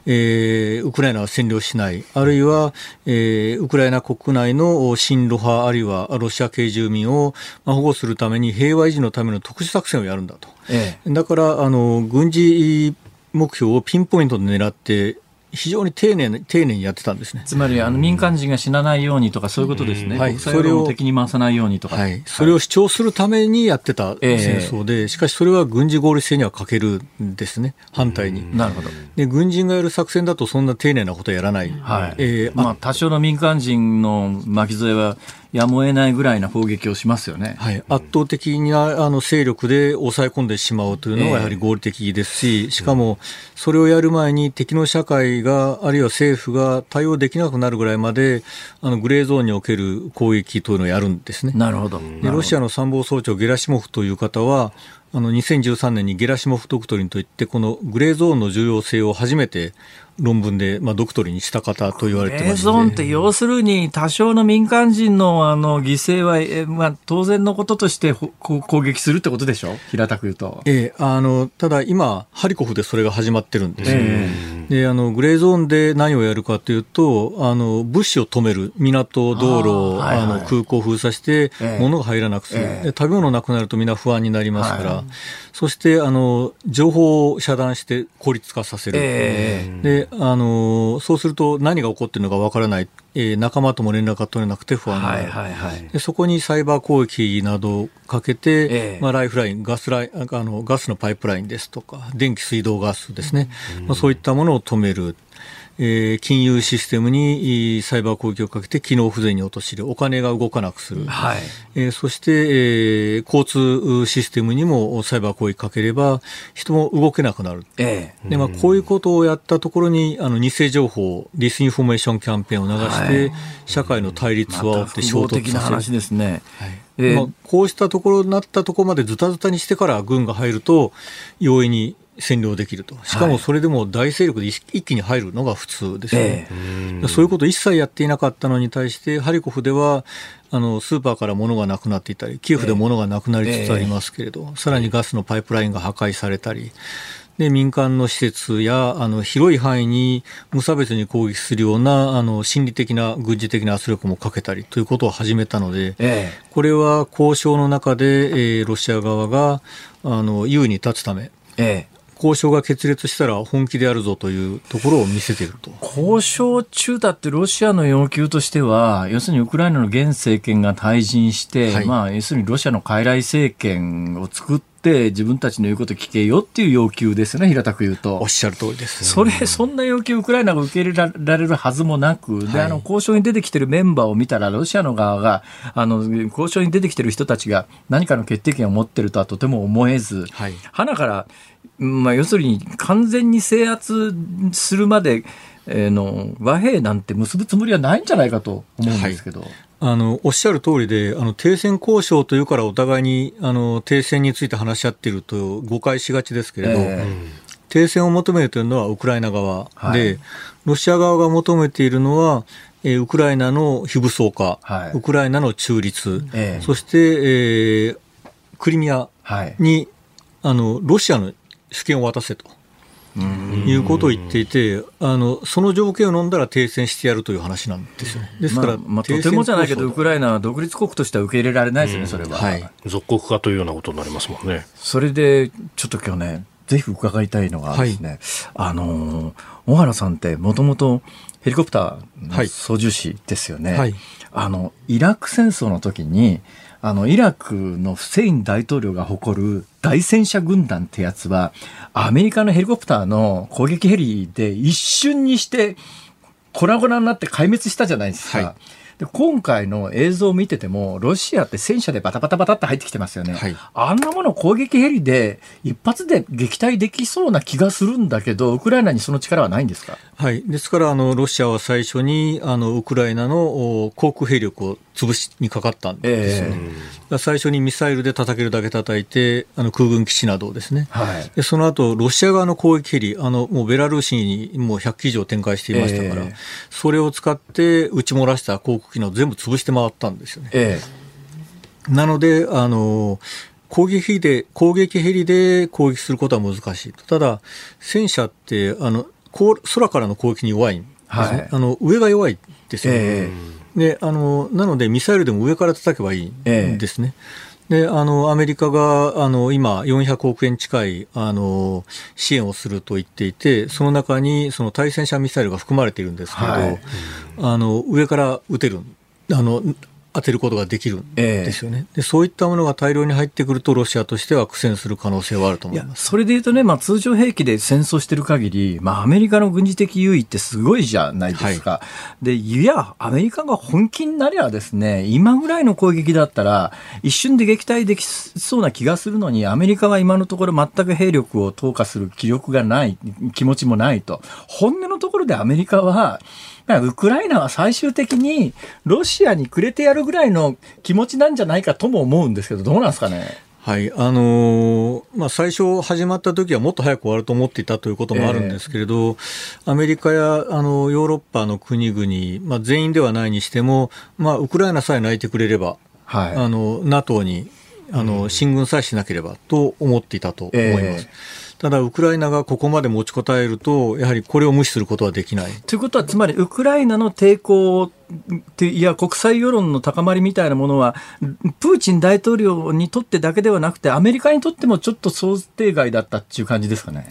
D: えー、ウクライナは占領しない、あるいは、えー、ウクライナ国内の親ロ派、あるいはロシア系住民を保護するために平和維持のための特殊作戦をやるんだと。ええ、だからあの軍事目標をピンポイントで狙って非常に丁寧に丁寧にやってたんですね。
A: つまりあの民間人が死なないようにとか、そういうことですね、はい、それを敵に回さないようにとか、
D: はい、それを主張するためにやってた戦争で、えー、しかしそれは軍事合理性には欠けるんですね、反対に。
A: なるほど。
D: で軍人がやる作戦だと、そんな丁寧なことはやらない、
A: はい。えーまあ、多少の民間人の巻き添えはやむを得ないぐらいな砲撃をしますよね、
D: はい、圧倒的なあの勢力で抑え込んでしまうというのがやはり合理的ですし、しかもそれをやる前に敵の社会が、あるいは政府が対応できなくなるぐらいまで、あのグレーゾーンにおける攻撃というのをやるんですね。
A: なるほど。
D: でロシアの参謀総長、ゲラシモフという方は、あの2013年にゲラシモフドクトリンといって、このグレーゾーンの重要性を初めて論文で、まあ、ドクトリにした方と言われてます、
A: ね、ゾーンって要するに多少の民間人のあの犠牲は、えまあ、当然のこととして攻撃するってことでしょ？平たく言うと。
D: ええ、あのただ今、ハリコフでそれが始まってるんです。よ、え。ー、であのグレーゾーンで何をやるかというとあの物資を止める港、道路、あ、はいはい、の空港を封鎖して物が入らなくする、えー、食べ物なくなるとみんな不安になりますから、はい、そしてあの情報を遮断して孤立化させる。えー、であのそうすると何が起こっているのかわからない、えー、仲間とも連絡が取れなくて不安になる、はいはいはい、でそこにサイバー攻撃などをかけて、えー、まあ、ライフラインガスライあの、ガスのパイプラインですとか、電気、水道ガスですね、まあ、そういったものを止める。えー、金融システムにサイバー攻撃をかけて機能不全に陥れお金が動かなくする、はい。えー、そして、えー、交通システムにもサイバー攻撃かければ人も動けなくなる、えーでまあ、こういうことをやったところにあの偽情報 disinformation campaign を流して、はい、社会の対立を煽って衝突させる。
A: 話ですね、
D: はい。えーまあ、こうしたところになったところまでズタズタにしてから軍が入ると容易に占領できると、しかもそれでも大勢力で一気に入るのが普通ですよね、えー、そういうこと一切やっていなかったのに対して、ハリコフではあのスーパーから物がなくなっていたり、キエフで物がなくなりつつありますけれど、えー、さらにガスのパイプラインが破壊されたり、で民間の施設やあの広い範囲に無差別に攻撃するようなあの心理的な軍事的な圧力もかけたりということを始めたので、ええ、これは交渉の中で、えー、ロシア側があの優位に立つため、ええ、交渉が決裂したら本気でやるぞというところを見せていると。
A: 交渉中だってロシアの要求としては、要するにウクライナの現政権が退陣して、はい、まあ、要するにロシアの傀儡政権を作って、自分たちの言うこと聞けよっていう要求ですね、平たく言うと。
D: おっしゃる通りです、
A: それ、そんな要求、ウクライナが受け入れられるはずもなく、で、あの、交渉に出てきてるメンバーを見たら、ロシアの側が、あの、交渉に出てきてる人たちが何かの決定権を持ってるとはとても思えず、はい、花から、まあ、要するに完全に制圧するまで、えー、の和平なんて結ぶつもりはないんじゃないかと思うんですけど。はい
D: あのおっしゃる通りであの、停戦交渉というからお互いにあの停戦について話し合っていると誤解しがちですけれど、えー、停戦を求めるというのはウクライナ側で、はい、ロシア側が求めているのは、えー、ウクライナの非武装化、はい、ウクライナの中立、えー、そして、えー、クリミアに、はい、あのロシアの主権を渡せと。いうことを言っていて、あのその条件を飲んだら停戦してやるという話なんですよね。ですから、まあ、
A: まあ、とてもじゃないけど、ウクライナは独立国としては受け入れられないですね、それは、
C: はい。属国化というようなことになりますもんね。
A: それで、ちょっと今日ね、ぜひ伺いたいのがですね、はい、あの、小原さんってもともとヘリコプターの操縦士ですよね。はい、あの、イラク戦争の時に、あの、イラクのフセイン大統領が誇る大戦車軍団ってやつは、アメリカのヘリコプターの攻撃ヘリで一瞬にして粉々になって壊滅したじゃないですか。はいで今回の映像を見てても、ロシアって戦車でバタバタバタって入ってきてますよね。はい、あんなもの攻撃ヘリで一発で撃退できそうな気がするんだけど、ウクライナにその力はないんですか？
D: はい。ですから、あの、ロシアは最初に、あの、ウクライナの航空兵力を潰しにかかったんですよね。えー、最初にミサイルで叩けるだけ叩いて、あの、空軍基地などをですね。はい。で、その後、ロシア側の攻撃ヘリ、あの、もうベラルーシにもう100機以上展開していましたから、えー、それを使って撃ち漏らした航空機の全部潰して回ったんですよね。えー、なので、あの、攻撃で、攻撃ヘリで攻撃することは難しい。ただ、戦車って、あの、空からの攻撃に弱いんですね、はい、あの上が弱いですよね、えー、であのなのでミサイルでも上から叩けばいいんですね。えー、であのアメリカがあの今、400億円近いあの支援をすると言っていて、その中にその対戦車ミサイルが含まれているんですけど、はい、あの上から撃てる。あの当てることができるんですよね、えー、でそういったものが大量に入ってくると、ロシアとしては苦戦する可能性はあると思います。
A: それでいうとね、まあ、通常兵器で戦争してる限り、まあ、アメリカの軍事的優位ってすごいじゃないですか、はい、でいや、アメリカが本気になりゃですね、今ぐらいの攻撃だったら、一瞬で撃退できそうな気がするのに、アメリカは今のところ全く兵力を投下する気力がない、気持ちもないと、本音のところでアメリカは、ウクライナは最終的にロシアにくれてやるぐらいの気持ちなんじゃないかとも思うんですけど、どうなんですかね？
D: はい、あのー、まあ、最初始まった時はもっと早く終わると思っていたということもあるんですけれど、えー、アメリカやあのヨーロッパの国々、まあ、全員ではないにしても、まあ、ウクライナさえ泣いてくれれば、はい、あの NATO にあの進軍さえしなければと思っていたと思います。えーただ、ウクライナがここまで持ちこたえると、やはりこれを無視することはできない。
A: ということは、つまり、ウクライナの抵抗いや、国際世論の高まりみたいなものは、プーチン大統領にとってだけではなくて、アメリカにとってもちょっと想定外だったっていう感じですかね。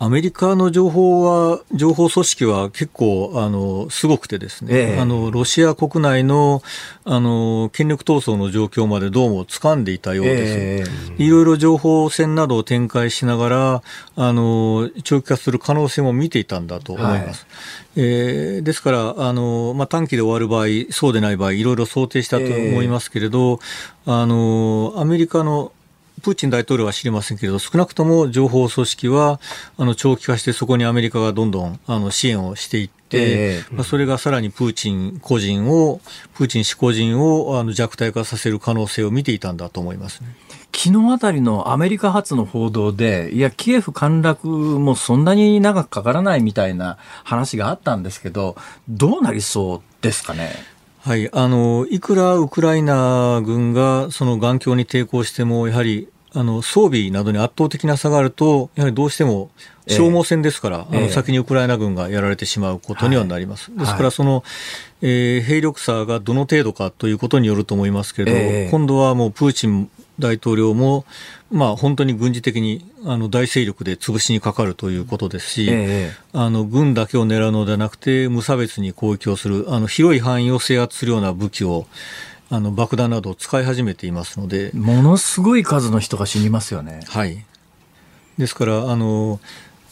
D: アメリカの情報は、情報組織は結構、あの、すごくてですね、えあの、ロシア国内の、あの、権力闘争の状況までどうも掴んでいたようです。えいろいろ情報戦などを展開しながら、あの、長期化する可能性も見ていたんだと思います。はい、えー、ですから、あの、まあ、短期で終わる場合、そうでない場合、いろいろ想定したと思いますけれど、え。あの、アメリカのプーチン大統領は知りませんけれど、少なくとも情報組織はあの長期化して、そこにアメリカがどんどんあの支援をしていって、えー、まあ、それがさらにプーチン個人を、プーチン氏個人をあの弱体化させる可能性を見ていたんだと思いますね。
A: 昨日あたりのアメリカ発の報道で、いや、キエフ陥落もそんなに長くかからないみたいな話があったんですけど、どうなりそうですかね？
D: はい、あのいくらウクライナ軍がその眼鏡に抵抗しても、やはりあの装備などに圧倒的な差があると、やはりどうしても消耗戦ですから、えー、あの先にウクライナ軍がやられてしまうことにはなります。はい、ですから、その、えー、兵力差がどの程度かということによると思いますけれど、えー、今度はもうプーチン大統領も、まあ、本当に軍事的にあの大勢力で潰しにかかるということですし、ええ、あの軍だけを狙うのではなくて、無差別に攻撃をする、あの広い範囲を制圧するような武器を、あの爆弾などを使い始めていますので。
A: ものすごい数の人が死にますよね。
D: はい。ですから、あの、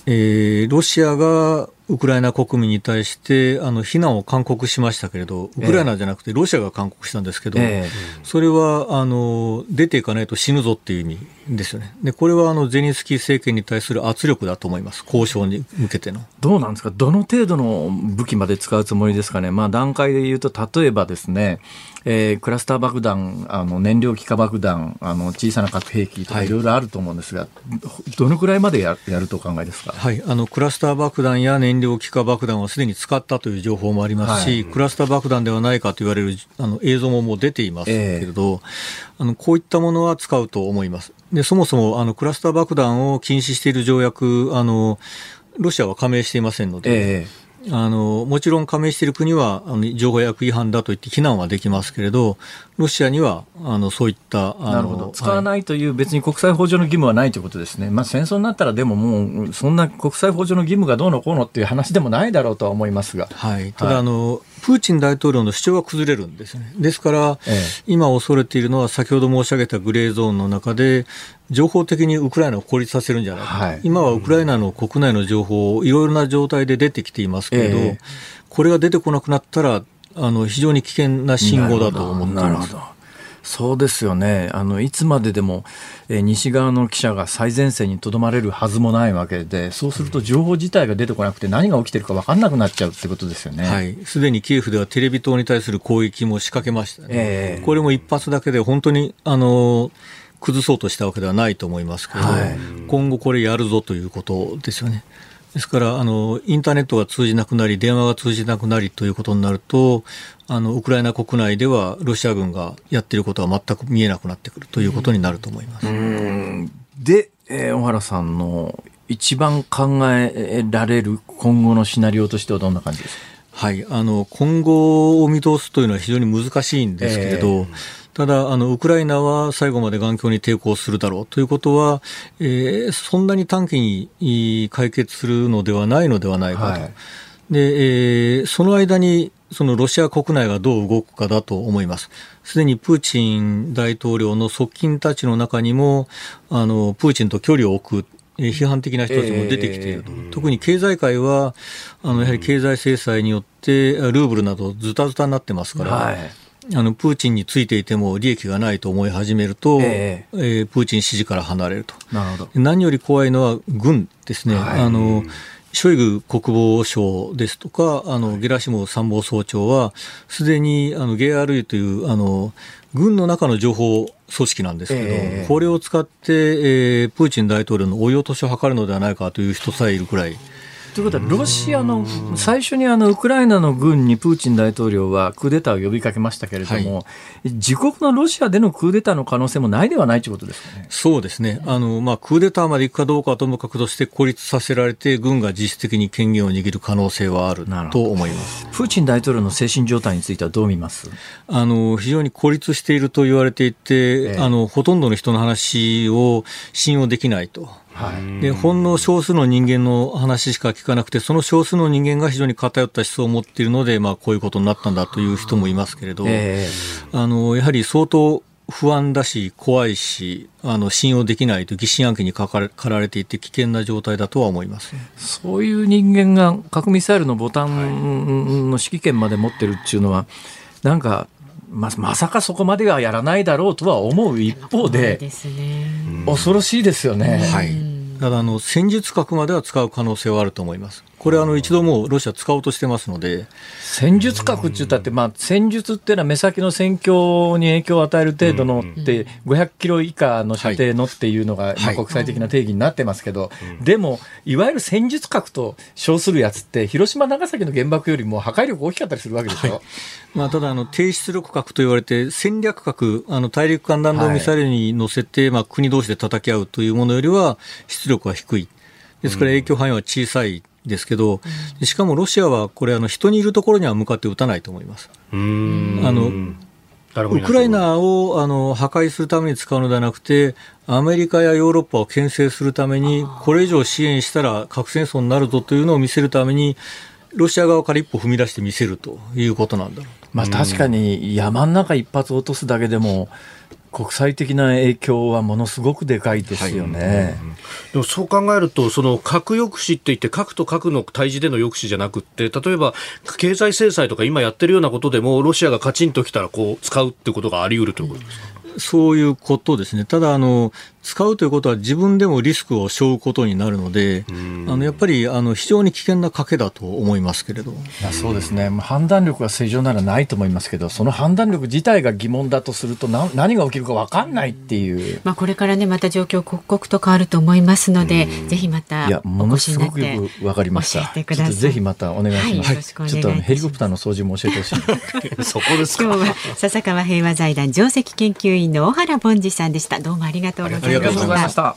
D: えー、ロシアがウクライナ国民に対してあの非難を勧告しましたけれど、ウクライナじゃなくてロシアが勧告したんですけど、えー、それはあの出ていかないと死ぬぞっていう意味ですよね。でこれはあのゼニスキー政権に対する圧力だと思います、交渉に向けての。
A: どうなんですか、どの程度の武器まで使うつもりですかね、まあ、段階で言うと、例えばですね、えー、クラスター爆弾、あの燃料気化爆弾、あの小さな核兵器とかい。ろいろあると思うんですが、はい、どのくらいまでややるとお考えですか、
D: はい、あのクラスター爆弾や燃料気化爆弾はすでに使ったという情報もありますし、はい、クラスター爆弾ではないかと言われるあの映像ももう出ていますけれど、えー、あのこういったものは使うと思います。でそもそもあのクラスター爆弾を禁止している条約あのロシアは加盟していませんので、えーあのもちろん加盟している国はあの情報薬違反だと言って非難はできますけれど、ロシアにはあのそういった
A: なるほど。使わないという、別に国際法上の義務はないということですね、まあ、戦争になったら、でももう、そんな国際法上の義務がどうのこうのっていう話でもないだろうとは思いますが、
D: はい、ただ、あの、プーチン大統領の主張が崩れるんですね。ですから、ええ、今恐れているのは、先ほど申し上げたグレーゾーンの中で、情報的にウクライナを孤立させるんじゃないか、はい、今はウクライナの国内の情報、いろいろな状態で出てきていますけれど、え、これが出てこなくなったら、あの非常に危険な信号だと思っています。
A: そうですよね。あの、いつまででも、えー、西側の記者が最前線にとどまれるはずもないわけで、そうすると情報自体が出てこなくて何が起きてるか分かんなくなっちゃうってことですよね。
D: はい。すでにキエフではテレビ塔に対する攻撃も仕掛けましたね。えー、これも一発だけで本当に、あの崩そうとしたわけではないと思いますけど、はい、今後これやるぞということですよね。ですからあの、インターネットが通じなくなり、電話が通じなくなりということになると、あのウクライナ国内ではロシア軍がやっていることは全く見えなくなってくるということになると思います。
A: で、えー、小原さんの一番考えられる今後のシナリオとしてはどんな感じですか？
D: はい、あの今後を見通すというのは非常に難しいんですけれど、えーただあの、ウクライナは最後まで頑強に抵抗するだろうということは、えー、そんなに短期に解決するのではないのではないかと。はい、でえー、その間にそのロシア国内がどう動くかだと思います。すでにプーチン大統領の側近たちの中にも、あの、プーチンと距離を置く批判的な人たちも出てきていると、えー、特に経済界はあのやはり経済制裁によってルーブルなどずたずたになってますから、はい、あのプーチンについていても利益がないと思い始めると、えー、えー、プーチン支持から離れるとなるほど何より怖いのは軍ですね。はい、あのショイグ国防相ですとか、あのゲラシモ参謀総長は、すでにあの GRU というあの軍の中の情報組織なんですけど、えー、これを使って、えー、プーチン大統領の追い落としを図るのではないかという人さえいるくらい。
A: ということは、ロシアの、最初にあの、ウクライナの軍にプーチン大統領はクーデターを呼びかけましたけれども、はい、自国のロシアでのクーデターの可能性もないではないということですかね。
D: そうですね。あの、まあ、クーデターまで行くかどうかはともかくとして孤立させられて、軍が実質的に権限を握る可能性はあると思います。
A: プーチン大統領の精神状態についてはどう見ます？
D: あの、非常に孤立していると言われていて、えー、あの、ほとんどの人の話を信用できないと。はい、でほんの少数の人間の話しか聞かなくて、その少数の人間が非常に偏った思想を持っているので、まあ、こういうことになったんだという人もいますけれど、えー、あのやはり相当不安だし、怖いし、あの信用できないと疑心暗鬼にかかられていて、危険な状態だとは思います、
A: そういう人間が核ミサイルのボタンの指揮権まで持ってるっていうのは、なんかままさかそこまではやらないだろうとは思う一方で、恐ろしいですよね。
D: はい、ただあの戦術核までは使う可能性はあると思います。これあの一度もロシア使おうとしてますので。
A: 戦術核って言ったって、まあ、戦術っていうのは目先の戦況に影響を与える程度のって、500キロ以下の射程のっていうのが、まあ、国際的な定義になってますけど、でも、いわゆる戦術核と称するやつって、広島、長崎の原爆よりも破壊力大きかったりするわけですよ。はい。
D: まあ、ただあの、低出力核と言われて、戦略核、あの大陸間弾道ミサイルに乗せて、まあ、国同士で叩き合うというものよりは、出力は低い。ですから影響範囲は小さいですけど、うん、しかもロシアはこれあの人にいるところには向かって撃たないと思います。あのウクライナをあの破壊するために使うのではなくて、アメリカやヨーロッパを牽制するために、これ以上支援したら核戦争になるぞというのを見せるために、ロシア側から一歩踏み出して見せるということなんだろう。
A: まあ確かに山の中一発落とすだけでも、国際的な影響はものすごくでかいですよね。はいうん、
C: でもそう考えると、その核抑止って言って、核と核の対峙での抑止じゃなくって、例えば経済制裁とか今やってるようなことでも、ロシアがカチンときたらこう使うってことがあり得るということですか、
D: そういうことですね。ただ、あの、使うということは自分でもリスクを背負うことになるので、あのやっぱりあの非常に危険な賭けだと思いますけれど。
A: そうですね、判断力が正常ならないと思いますけど、その判断力自体が疑問だとすると、な何が起きるか分かんないっていう、
B: まあ、これからね、また状況、刻々と変わると思いますので、ぜひまたいや、
A: ものすごくよく分かりました。ちょっとぜひまたお願いします。はい、ちょっとヘリコプターの操縦も教えてほしい。<laughs>
C: そこです
B: 今日は笹川平和財団上席研究員の小原凡司さんでした。どうもありがとうございました。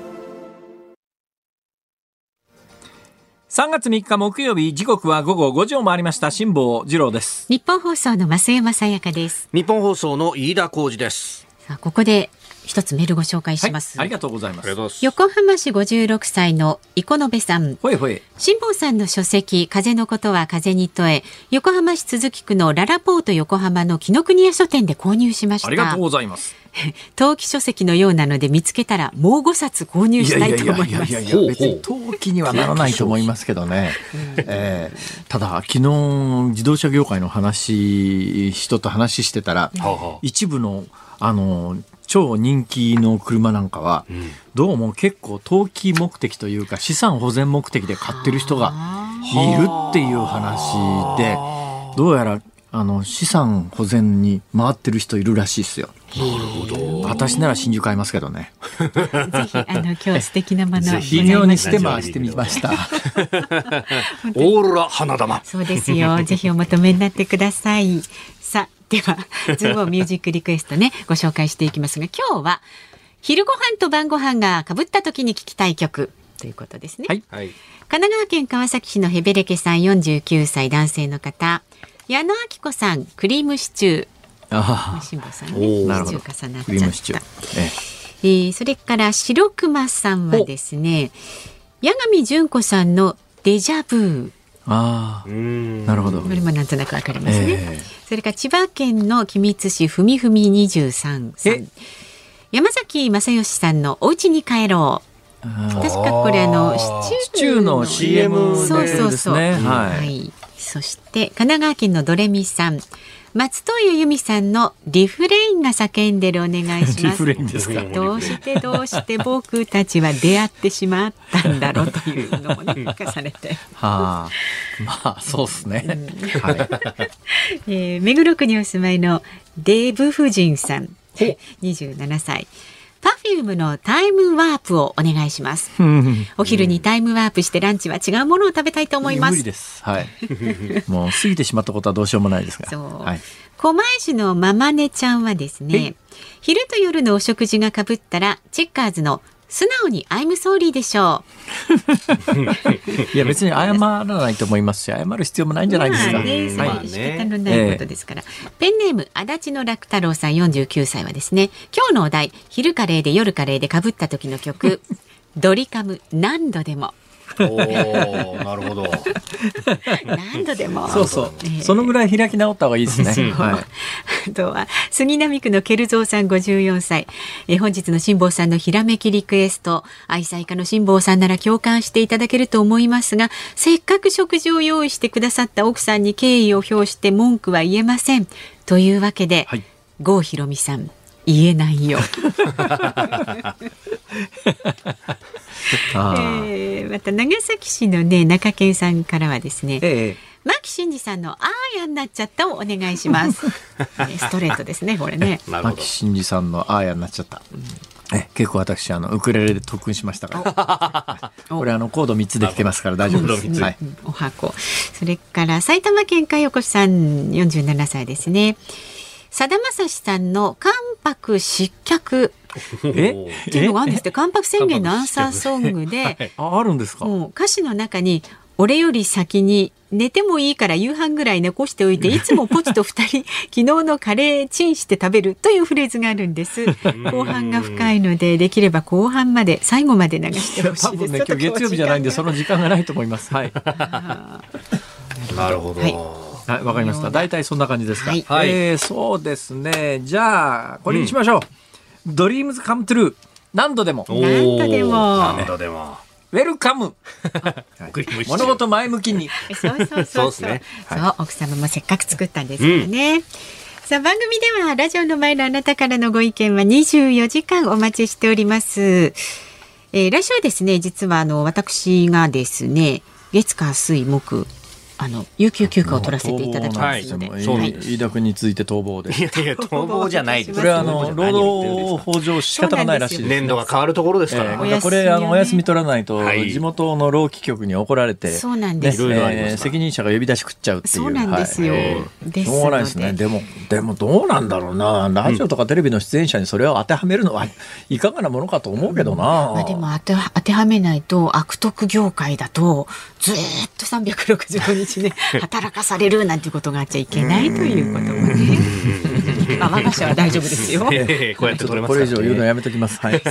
A: 3月3日木曜日時刻は午後5時を回りました辛坊治郎です。
B: ニッポン放送の増山さやかです。
C: 日本放送の飯田浩二です。
B: さあここで一つメールご紹介します、
A: はい、ありがとうございます。
B: 横浜市56歳の生野部さん。
A: ほいほい。
B: 辛坊さんの書籍風のことは風に問え横浜市都筑区のララポート横浜の紀ノ国屋書店で購入しました。
A: ありがとうございます。<laughs>
B: 陶器書籍のようなので見つけたらもう5冊購入したいと思います。別
A: に陶器にはならないと思いますけどね。<laughs> えー、ただ昨日自動車業界の話人と話してたら、一部のあの超人気の車なんかは、どうも結構投機目的というか資産保全目的で買ってる人がいるっていう話でどうやらあの資産保全に回ってる人いるらしいですよ。なるほど。私なら真珠買いますけどね。
B: ぜひあの今日素敵なもの
A: 微妙にして回してみました。<laughs> オ
C: ーロラ花玉。
B: そうですよ。ぜひお求めになってください。では <laughs> ズームミュージックリクエストねご紹介していきますが今日は昼ご飯と晩ご飯がかぶった時に聞きたい曲ということですね。はい。神奈川県川崎市のヘベレケさん49歳男性の方。矢野明子さんクリームシチューああ、辛坊さんね、なるほど。重なっちゃった。ええー、それから白熊さんはですね、八神純子さんのデジャブ
A: ああ、なるほど。
B: これもなんとなくわかりますね。えー、それから千葉県の君津市ふみふみ二十三さん。山崎正義さんのお家に帰ろう。確かこれあの
A: シチューの CM ですね。そうそうそう。はい、
B: はいそして神奈川県のドレミさん松任谷由実さんのリフレインが叫んでるお願いします。どうしてどうして僕たちは出会ってしまったんだろうというのもね聞かされて。<laughs>
A: はあ、まあそうですね。うん、はい。
B: えー、目黒区にお住まいのデーブ夫人さん、二十七歳。 Perfume のタイムワープをお願いします。お昼にタイムワープしてランチは違うものを食べたいと思います。
A: 無理です。はい。<laughs> もう過ぎてしまったことはどうしようもないですが。そう。はい、
B: 狛江市のママネちゃんはですね、昼と夜のお食事がかぶったらチェッカーズの素直にアイムソーリーでしょ
A: う。<laughs> いや別に謝らないと思いますし、謝る必要もないんじゃないですか。まあね、
B: はい、仕方のないことですから。えー、ペンネーム足立の楽太郎さん49歳はですね、今日のお題昼カレーで夜カレーでかぶった時の曲、ドリカム何度でも。
C: おなるほど。
B: 何度でも。
A: そうそう、
B: えー
A: そのぐらい開き直った方がいいですね。はい。
B: あとは杉並区のケルゾーさん54歳、えー本日の辛坊さんのひらめきリクエスト愛妻家の辛坊さんなら共感していただけると思いますがせっかく食事を用意してくださった奥さんに敬意を表して文句は言えませんというわけで、
A: はい
B: 郷ひろみさん言えないよ、えーまた長崎市のね中堅さんからはですね
A: ええ。
B: 牧真二さんのあーやになっちゃったをお願いします、ね <laughs> ストレートですねこれね。
A: 牧。真二さんのあーやになっちゃった。え結構私あのウクレレで特訓しましたから。
B: お。<laughs>
A: これあのコード三つで弾けますから大丈夫です。はい。
B: うんお箱。それから埼玉県海横さん47歳ですねさだまさしさんの関白失脚。
A: え？
B: っていうのがあるんですって。関白宣言のアンサーソングで、
C: はい
A: ああるんですか？
B: もう歌詞の中に俺より先に寝てもいいから夕飯ぐらい残しておいていつもポチと二人 <laughs> 昨日のカレーチンして食べるというフレーズがあるんです。後半が深いのでできれば後半まで最後まで流してほしいです。
A: 多分ね。今日月曜日じゃないんでその時間がないと思います。はい。<laughs>
C: なるほど。
B: はい
A: はい、わかりました。大体そんな感じですか。
B: はい
C: はい
A: えーそうですね。じゃあこれにしましょう。ドリームズカムトゥルー。何度でも。
B: 何度でも
C: 何度でも。
A: ウェルカム。物事前向きに。
B: そうそうそう
C: そうですね
B: そう、奥様もせっかく作ったんですからね。さあ番組ではラジオの前のあなたからのご意見は24時間お待ちしております。えー来週はですね実はあの私がですね月火水木あの有給休暇を取らせていただきますので、
A: はい飯田君について逃亡です。
C: いやいや、逃亡じゃないです。<laughs>
A: これはあの労働法上仕方がないらしい。
C: 年度が変わるところですから。
A: えーこれあのお休み取らないと
C: はい
A: 地元の労基局に怒られて、
B: そうなんです
A: ねえー責任者が呼び出し食っちゃうっていう。
B: そうなんですよ。
A: はい
B: です
A: しょうがないですね。でも、でもどうなんだろうな。ラジオとかテレビの出演者にそれを当てはめるのは <laughs> いかがなものかと思うけどな。
B: まあでも当ては当てはめないと悪徳業界だとずーっと365日ね <laughs> 働かされるなんていうことがあっちゃいけないということもね。まあ我が社は大丈夫ですよ。
C: ええこうやって取れます
A: これ以上言うのやめときます。はい。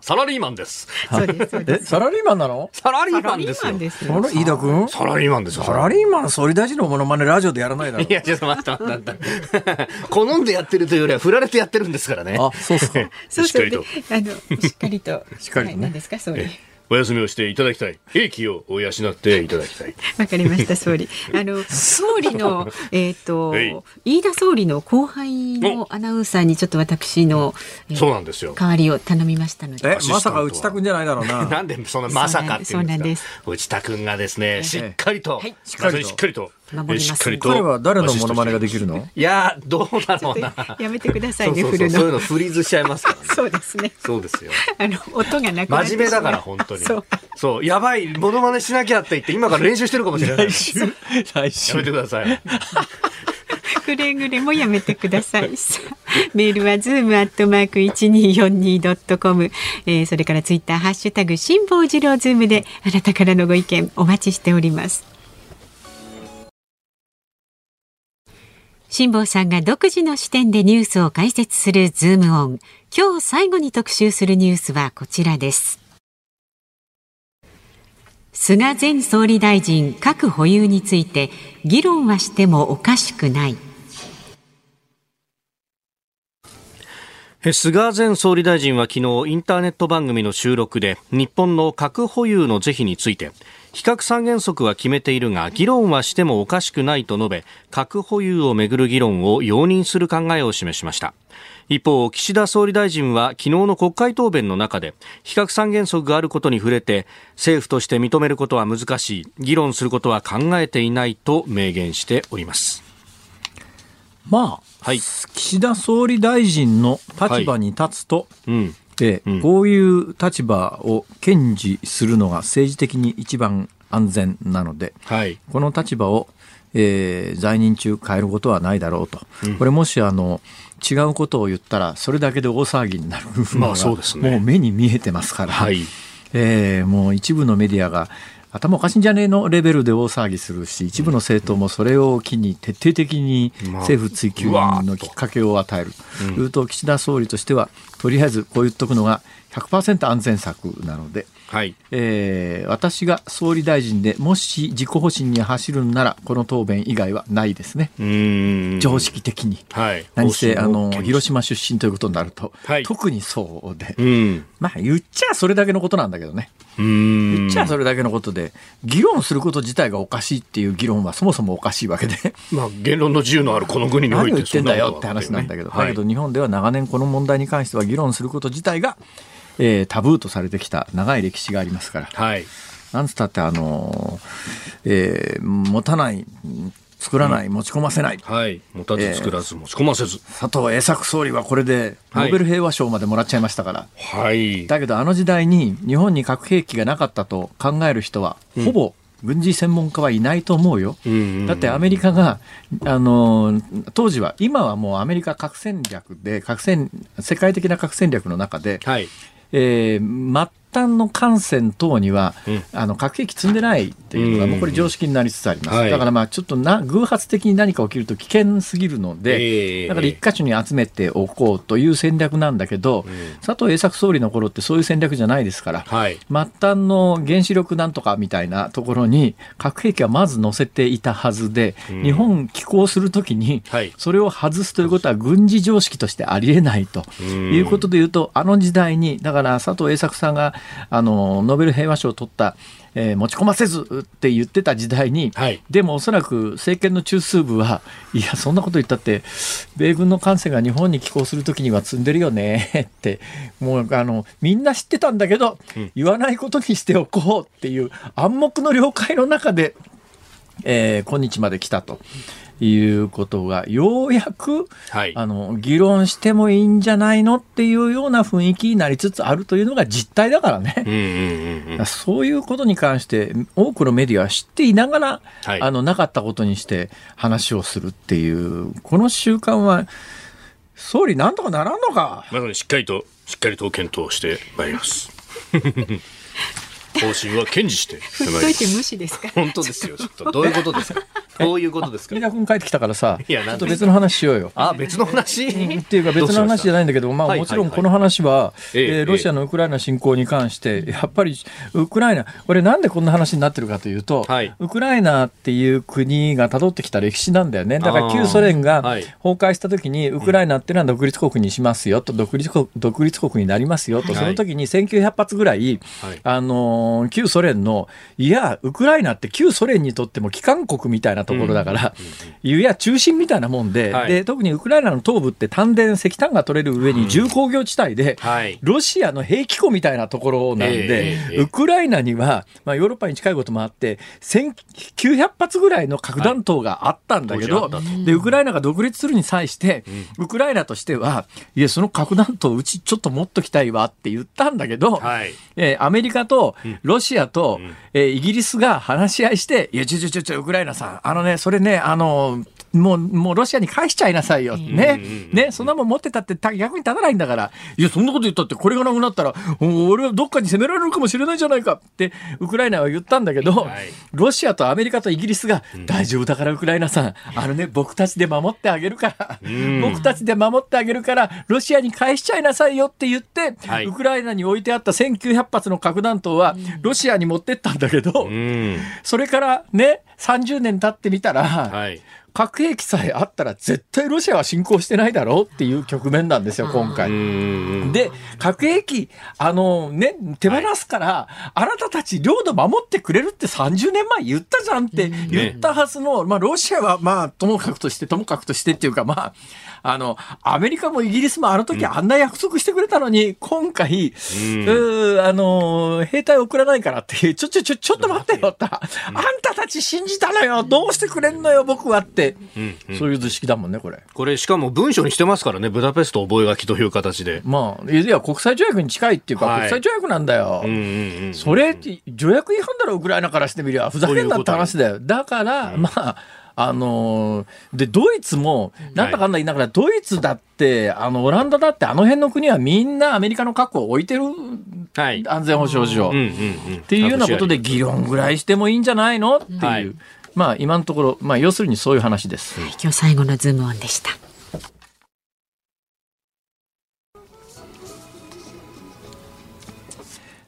C: サラリーマンです。
B: そうですそうで
A: え、
B: す。
A: サラリーマンなの
C: サラリーマンですよ。
B: ですよ。
A: 飯田君
C: サラリーマンですよ。
A: サラリーマン総理大臣のモノマネラジオでやらないだろ
C: い。や、ちょっと待って待って待って。好んでやってるというよりは、振られてやってるんですからね。
A: あ、そう。
B: そうそうで
C: しっか
B: あのしっかりと
A: しっかりとね
B: はい何ですか総理。
C: お休みをしていただきたい。兵器を養っていただきたい。
B: わかりました総理。<laughs> あの総理の <laughs> えっ、と
C: はい
B: 飯田総理の後輩のアナウンサーにちょっと私の、えー
C: そうなんですよ。
B: 代わりを頼みましたので。
A: まさか内田君じゃないだろうな。<laughs>
C: なんでそんなまさかっていうん
B: そうなんで
C: ですすか。内田君がですね、しっかりと、
B: はい
C: しっかりと、しっかりと、
B: 守ります
C: しっかりと。
A: 彼は誰のモノマネができるの？
C: いやー、どうだろうな。
B: やめてくださいね
C: そうそうそう、
B: 振るの。
C: そういうのフリーズしちゃいますからね。<laughs>
B: そうですね。
C: そうですよ。
B: あの音がなく
C: 真面目だから、本当に。
B: そう。
C: そう、やばい、モノマネしなきゃって言って、今から練習してるかもしれない。や
A: 来週
C: めてください。
B: くれぐれもやめてください。メールはズームアットマーク一二四二ドットコム。それからツイッターハッシュタグ辛坊治郎ズームであなたからのご意見お待ちしております。辛坊さんが独自の視点でニュースを解説するズームオン。今日最後に特集するニュースはこちらです。菅前総理大臣核保有について議論はしてもおかしくない。
C: 菅前総理大臣は昨日インターネット番組の収録で日本の核保有の是非について非核三原則は決めているが議論はしてもおかしくないと述べ核保有をめぐる議論を容認する考えを示しました。一方岸田総理大臣は昨日の国会答弁の中で非核三原則があることに触れて政府として認めることは難しい議論することは考えていないと明言しております。
A: まあ、
C: はい。
A: 岸田総理大臣の立場に立つと、
C: うん
A: え
C: うん。
A: こういう立場を堅持するのが政治的に一番安全なので、
C: はい。
A: この立場を、えー在任中変えることはないだろうと、これもしあの違うことを言ったらそれだけで大騒ぎになるの
C: まあ
A: が
C: そうですね。
A: もう目に見えてますから、
C: はい。
A: えーもう一部のメディアが頭おかしいんじゃねえのレベルで大騒ぎするし一部の政党もそれを機に徹底的に
C: まあ
A: 政府追及のきっかけを与える。と。いうと岸田総理としてはとりあえずこう言っとくのが100%安全策なので、
C: はい。
A: えー私が総理大臣でもし自己保身に走るんならこの答弁以外はないですね、
C: うーん。
A: 常識的に。
C: はい。
A: 何せあの広
C: 島。
A: 島出身ということになると、
C: はい
A: 特にそうで、
C: うん。
A: まあ言っちゃそれだけのことなんだけどね、
C: うーん。
A: 言っちゃそれだけのことで、議論すること自体がおかしいっていう議論はそもそもおかしいわけで、
C: まあ、言論の自由のあるこの国において
A: 何を言ってんだよって話なんだけど、だけど日本では長年この問題に関しては議論すること自体が、えータブーとされてきた長い歴史がありますから、
C: はい。
A: なんつったって、あのーえー持たない、作らない、持ち込ませない。
C: はい。持たず作らず持ち込ませず。
A: 佐藤栄作総理はこれでノーベル平和賞までもらっちゃいましたから、
C: はい。
A: だけどあの時代に日本に核兵器がなかったと考える人は、ほぼ軍事専門家はいないと思うよ。
C: うんうん
A: だってアメリカが、あの当時は、今はもうアメリカ核戦略で、核戦、世界的な核戦略の中で、
C: はい。
A: えー端の艦船等には、
C: うん。
A: あの核兵器積んでないっていうのが、
C: うん。
A: もうこれ常識になりつつあります。
C: はい。
A: だからまあちょっとな偶発的に何か起きると危険すぎるので、
C: ええ
A: だから一箇所に集めておこうという戦略なんだけど、佐藤栄作総理の頃ってそういう戦略じゃないですから、
C: はい。
A: 末端の原子力なんとかみたいなところに核兵器はまず載せていたはずで、
C: うん。
A: 日本寄港するときに
C: はい。
A: それを外すということは軍事常識としてありえないと
C: うん。
A: いうことで言うと、あの時代にだから佐藤栄作さんがあのノーベル平和賞を取った、えー持ち込ませずって言ってた時代に、
C: はい
A: でもおそらく政権の中枢部は <laughs> いやそんなこと言ったって米軍の艦船が日本に寄港するときには積んでるよね <laughs> ってもうあのみんな知ってたんだけど、言わないことにしておこうっていう暗黙の了解の中で、えー今日まで来たと。いうことがようやく、
C: はい
A: あの議論してもいいんじゃないのっていうような雰囲気になりつつあるというのが実態だからね。
C: うんうんうんうん。
A: そういうことに関して多くのメディアは知っていながら、
C: はい
A: あのなかったことにして話をするっていうこの習慣は総理なんとかならんのか
C: まさにしっかりと、しっかりと検討してまいります。<laughs> 方針は堅持して。
B: 振っといて無視ですか？
C: 本当ですよ。ちょっとどういうことですか？どういうことですか？
A: 飯。田君帰ってきたからさ
C: いや
A: ちょっと別の話しようよ。
C: あ、別の話？
A: っていうか別の話じゃないんだけど、まあ
C: はい
A: もちろんこの話は、
C: え
A: ロシアのウクライナ侵攻に関して、やっぱりウクライナ、これなんでこんな話になってるかというと、
C: はい。
A: ウクライナっていう国が辿ってきた歴史なんだよね。だから旧ソ連が
C: はい。
A: 崩壊した時に、ウクライナっていうのは独立国にしますよと、独立国独立国になりますよと、
C: はい。
A: その時に1900発ぐらい、
C: はい。
A: あのー旧ソ連の、いや、ウクライナって旧ソ連にとっても機関国みたいなところだから、いや、中心みたいなもんで、
C: はい。
A: で、特にウクライナの東部って丹田、石炭が取れる上に重工業地帯で、
C: はい。
A: ロシアの兵器庫みたいなところなんで、
C: ええ
A: ウクライナには、まあ、ヨーロッパに近いこともあって、1900発ぐらいの核弾頭があったんだけど、
C: はい。
A: で、ウクライナが独立するに際して、ウクライナとしては、いや、その核弾頭うちちょっと持っときたいわって言ったんだけど、
C: はい。
A: えーアメリカとロシアと、えーイギリスが話し合いして、いや、ちょちょちょちょ、ウクライナさん、あのね、それね、あの、もう、もうロシアに返しちゃいなさいよ。ね。ね、そんなもん持ってたってた逆に立たないんだから。いや、そんなこと言ったって、これがなくなったら、お俺はどっかに攻められるかもしれないじゃないかって、ウクライナは言ったんだけど、
C: はい。
A: ロシアとアメリカとイギリスが、大丈夫だからウクライナさん、あのね、僕たちで守ってあげるから、
C: ん。
A: 僕たちで守ってあげるから、ロシアに返しちゃいなさいよって言って、
C: はい。
A: ウクライナに置いてあった1900発の核弾頭は、ロシアに持ってったんだけど、
C: うん。
A: それからね、30年経ってみたら、
C: はい。
A: 核兵器さえあったら絶対ロシアは侵攻してないだろうっていう局面なんですよ、今
C: う
A: 回。
C: ん。
A: で、核兵器、あのね、手放すから、あなたたち領土守ってくれるって30年前言ったじゃんって言ったはずの、まあ、ロシアはまあ、ともかくとして、ともかくとしてっていうか、まあ、あの、アメリカもイギリスもあの時あんな約束してくれたのに、今回、うーあの、兵隊送らないからってちょ、ちょ、ちょ、ちょっと待ってよって、あんたたち信じたのよどうしてくれんのよ僕はって、そういう図式だもんね、これ。
C: これしかも文書にしてますからね、ブダペスト覚書という形で。
A: まあ、いや、国際条約に近いっていうか、
C: はい
A: 国際条約なんだよ。
C: うんうんうん。
A: それ条約違反だろ、ウクライナからしてみりゃ。ふざけんなって話だよ。だから、まあ、あのーで、ドイツも、なんだかんだ言いながら、ドイツだって、あの、オランダだって、あの辺の国はみんなアメリカの核を置いてる、
C: はい。
A: 安全保障上。
C: うんうん
A: っ
C: うん。って
A: いうようなことで議論ぐらいしてもいいんじゃないの？っていう。
C: はい
A: まあ、今のところ、まあ、要するにそういう話です。
B: 今日最後のズームオンでした。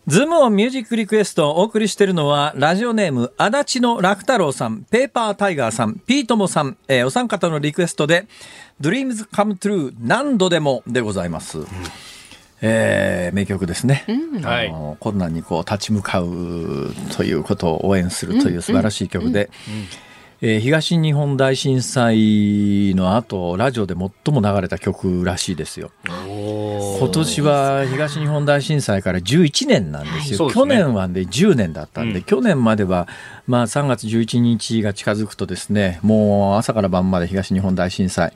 A: ズームオンミュージックリクエストをお送りしているのは、ラジオネーム、足立の楽太郎さん、ペーパータイガーさん、ピートモさん、えーお三方のリクエストで、Dreams Come True 何度でもでございます。えー名曲ですね、
C: はい
A: あの困難にこう立ち向かうということを応援するという素晴らしい曲で、えー東日本大震災の後ラジオで最も流れた曲らしいですよ。今年は東日本大震災から11年なんですよ、
C: はい。
A: 去年はで10年だったんで、
C: うん。
A: 去年までは、まあ、3月11日が近づくとですねもう朝から晩まで東日本大震災、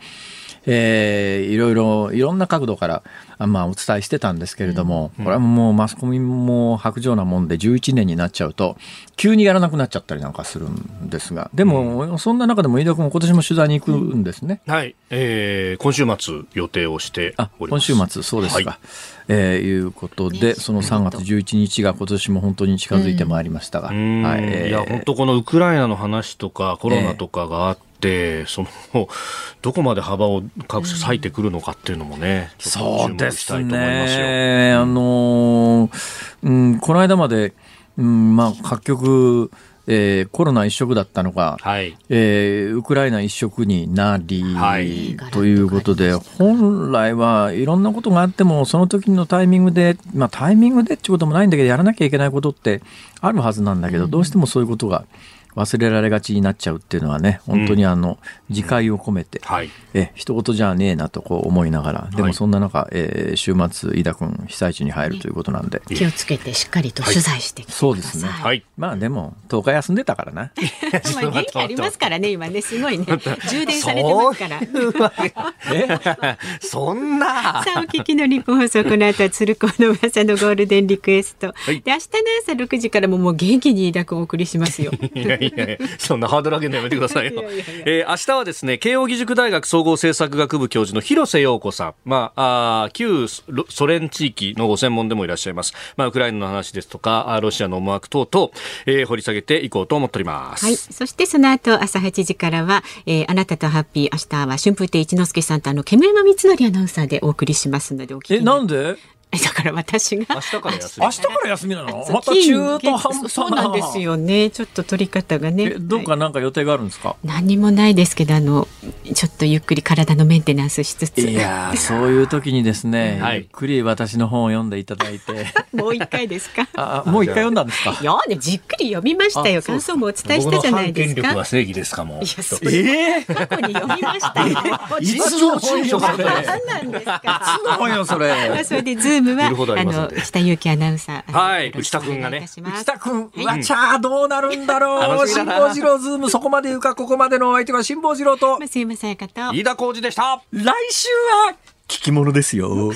A: えーいろいろいろんな角度から、あまあ、お伝えしてたんですけれども、これはもうマスコミも白状なもんで11年になっちゃうと急にやらなくなっちゃったりなんかするんですがでも、そんな中でも飯田君今年も取材に行くんですね。
C: はい、えー今週末予定をして
A: あ
C: おります。
A: 今週末、そうですか。
C: はい。
A: えーいうことで、
B: ね
A: その3月11日が今年も本当に近づいてまいりましたが、
C: うん。
A: はい。えー。
C: いや、本当このウクライナの話とかコロナとかがあって、その、<laughs> どこまで幅を各社割いてくるのかっていうのもね、
A: そうです。ね。あのーうん、この間まで、うん、まあ、各局、えーコロナ一色だったのが、
C: はい。
A: えーウクライナ一色になり、
C: はい
A: ということで、本来はいろんなことがあっても、その時のタイミングで、まあタイミングでってこともないんだけど、やらなきゃいけないことってあるはずなんだけど、どうしてもそういうことが忘れられがちになっちゃうっていうのはね、本当にあの、自戒を込めて、
C: はい。
A: え、一言じゃねえなとこう思いながら、で
C: はい
A: もそんな中、えー週末、飯田君、被災地に入るということなんで、
B: 気をつけてしっかりと取材してきてください。
A: そうですね
C: はい。
A: まあでも、10日休んでたからな。<laughs>
B: まあ元気ありますからね今ねすごいね充電されてますから。
C: そ <laughs> んな。
B: さあお聞きの日本放送この後は鶴子の噂のゴールデンリクエスト、
C: い
B: で明日の朝6時からももう元気に飯田君お送りしますよ。<laughs>
C: いやいやいやそんなハードル上げるのやめてくださいよ。
B: いやいやいや
C: えー明日はですね、慶應義塾大学総合政策学部教授の広瀬陽子さん。まあ、あー旧ソソ連地域のご専門でもいらっしゃいます。まあ、ウクライナの話ですとか、ロシアの思惑等々、えー掘り下げていこうと思っております。
B: はい。そしてその後朝8時からは、えーあなたとハッピー明日は春風亭一之輔さんとあの煙山光則アナウンサーでお送りしますのでお聞き
A: え、
B: に
A: なんで？
B: え <laughs> だから私が。
C: 明日から休み。
A: 明日から休みなの？
B: そう
A: また中途半端。な。
B: そうなんですよね。ちょっと取り方がね。
A: えどっかなんか予定があるんですか、
B: 何にもないですけどあのちょっとゆっくり体のメンテナンスしつつ。
A: いやーそういう時にですね、<laughs>
C: はい。
A: ゆっくり私の本を読んでいただいて。<laughs>
B: もう一回ですか？
A: あもう一回読んだんですか？
B: いやねじっくり読みましたよ。感想もお伝えしたじゃないですか。
C: 正義ですかも
B: いやそれ
A: え
B: 過去に読みましたよ。
A: いつの本よそれ。
B: 何なんですか。
A: 本よそ
B: ま
A: れ
B: あそれでズームは
C: 見るほどありますの
B: 下由紀アナウンサー
C: はい
B: よろしくお願いいたします。
A: 内田君、うわちゃーどうなるんだろう？<laughs> 辛坊治郎ズームそこまで言うかここまでのお相手は辛坊治郎と。
B: まあすいませんかと。
C: 飯田浩二でした。
A: 来週は聞き物ですよ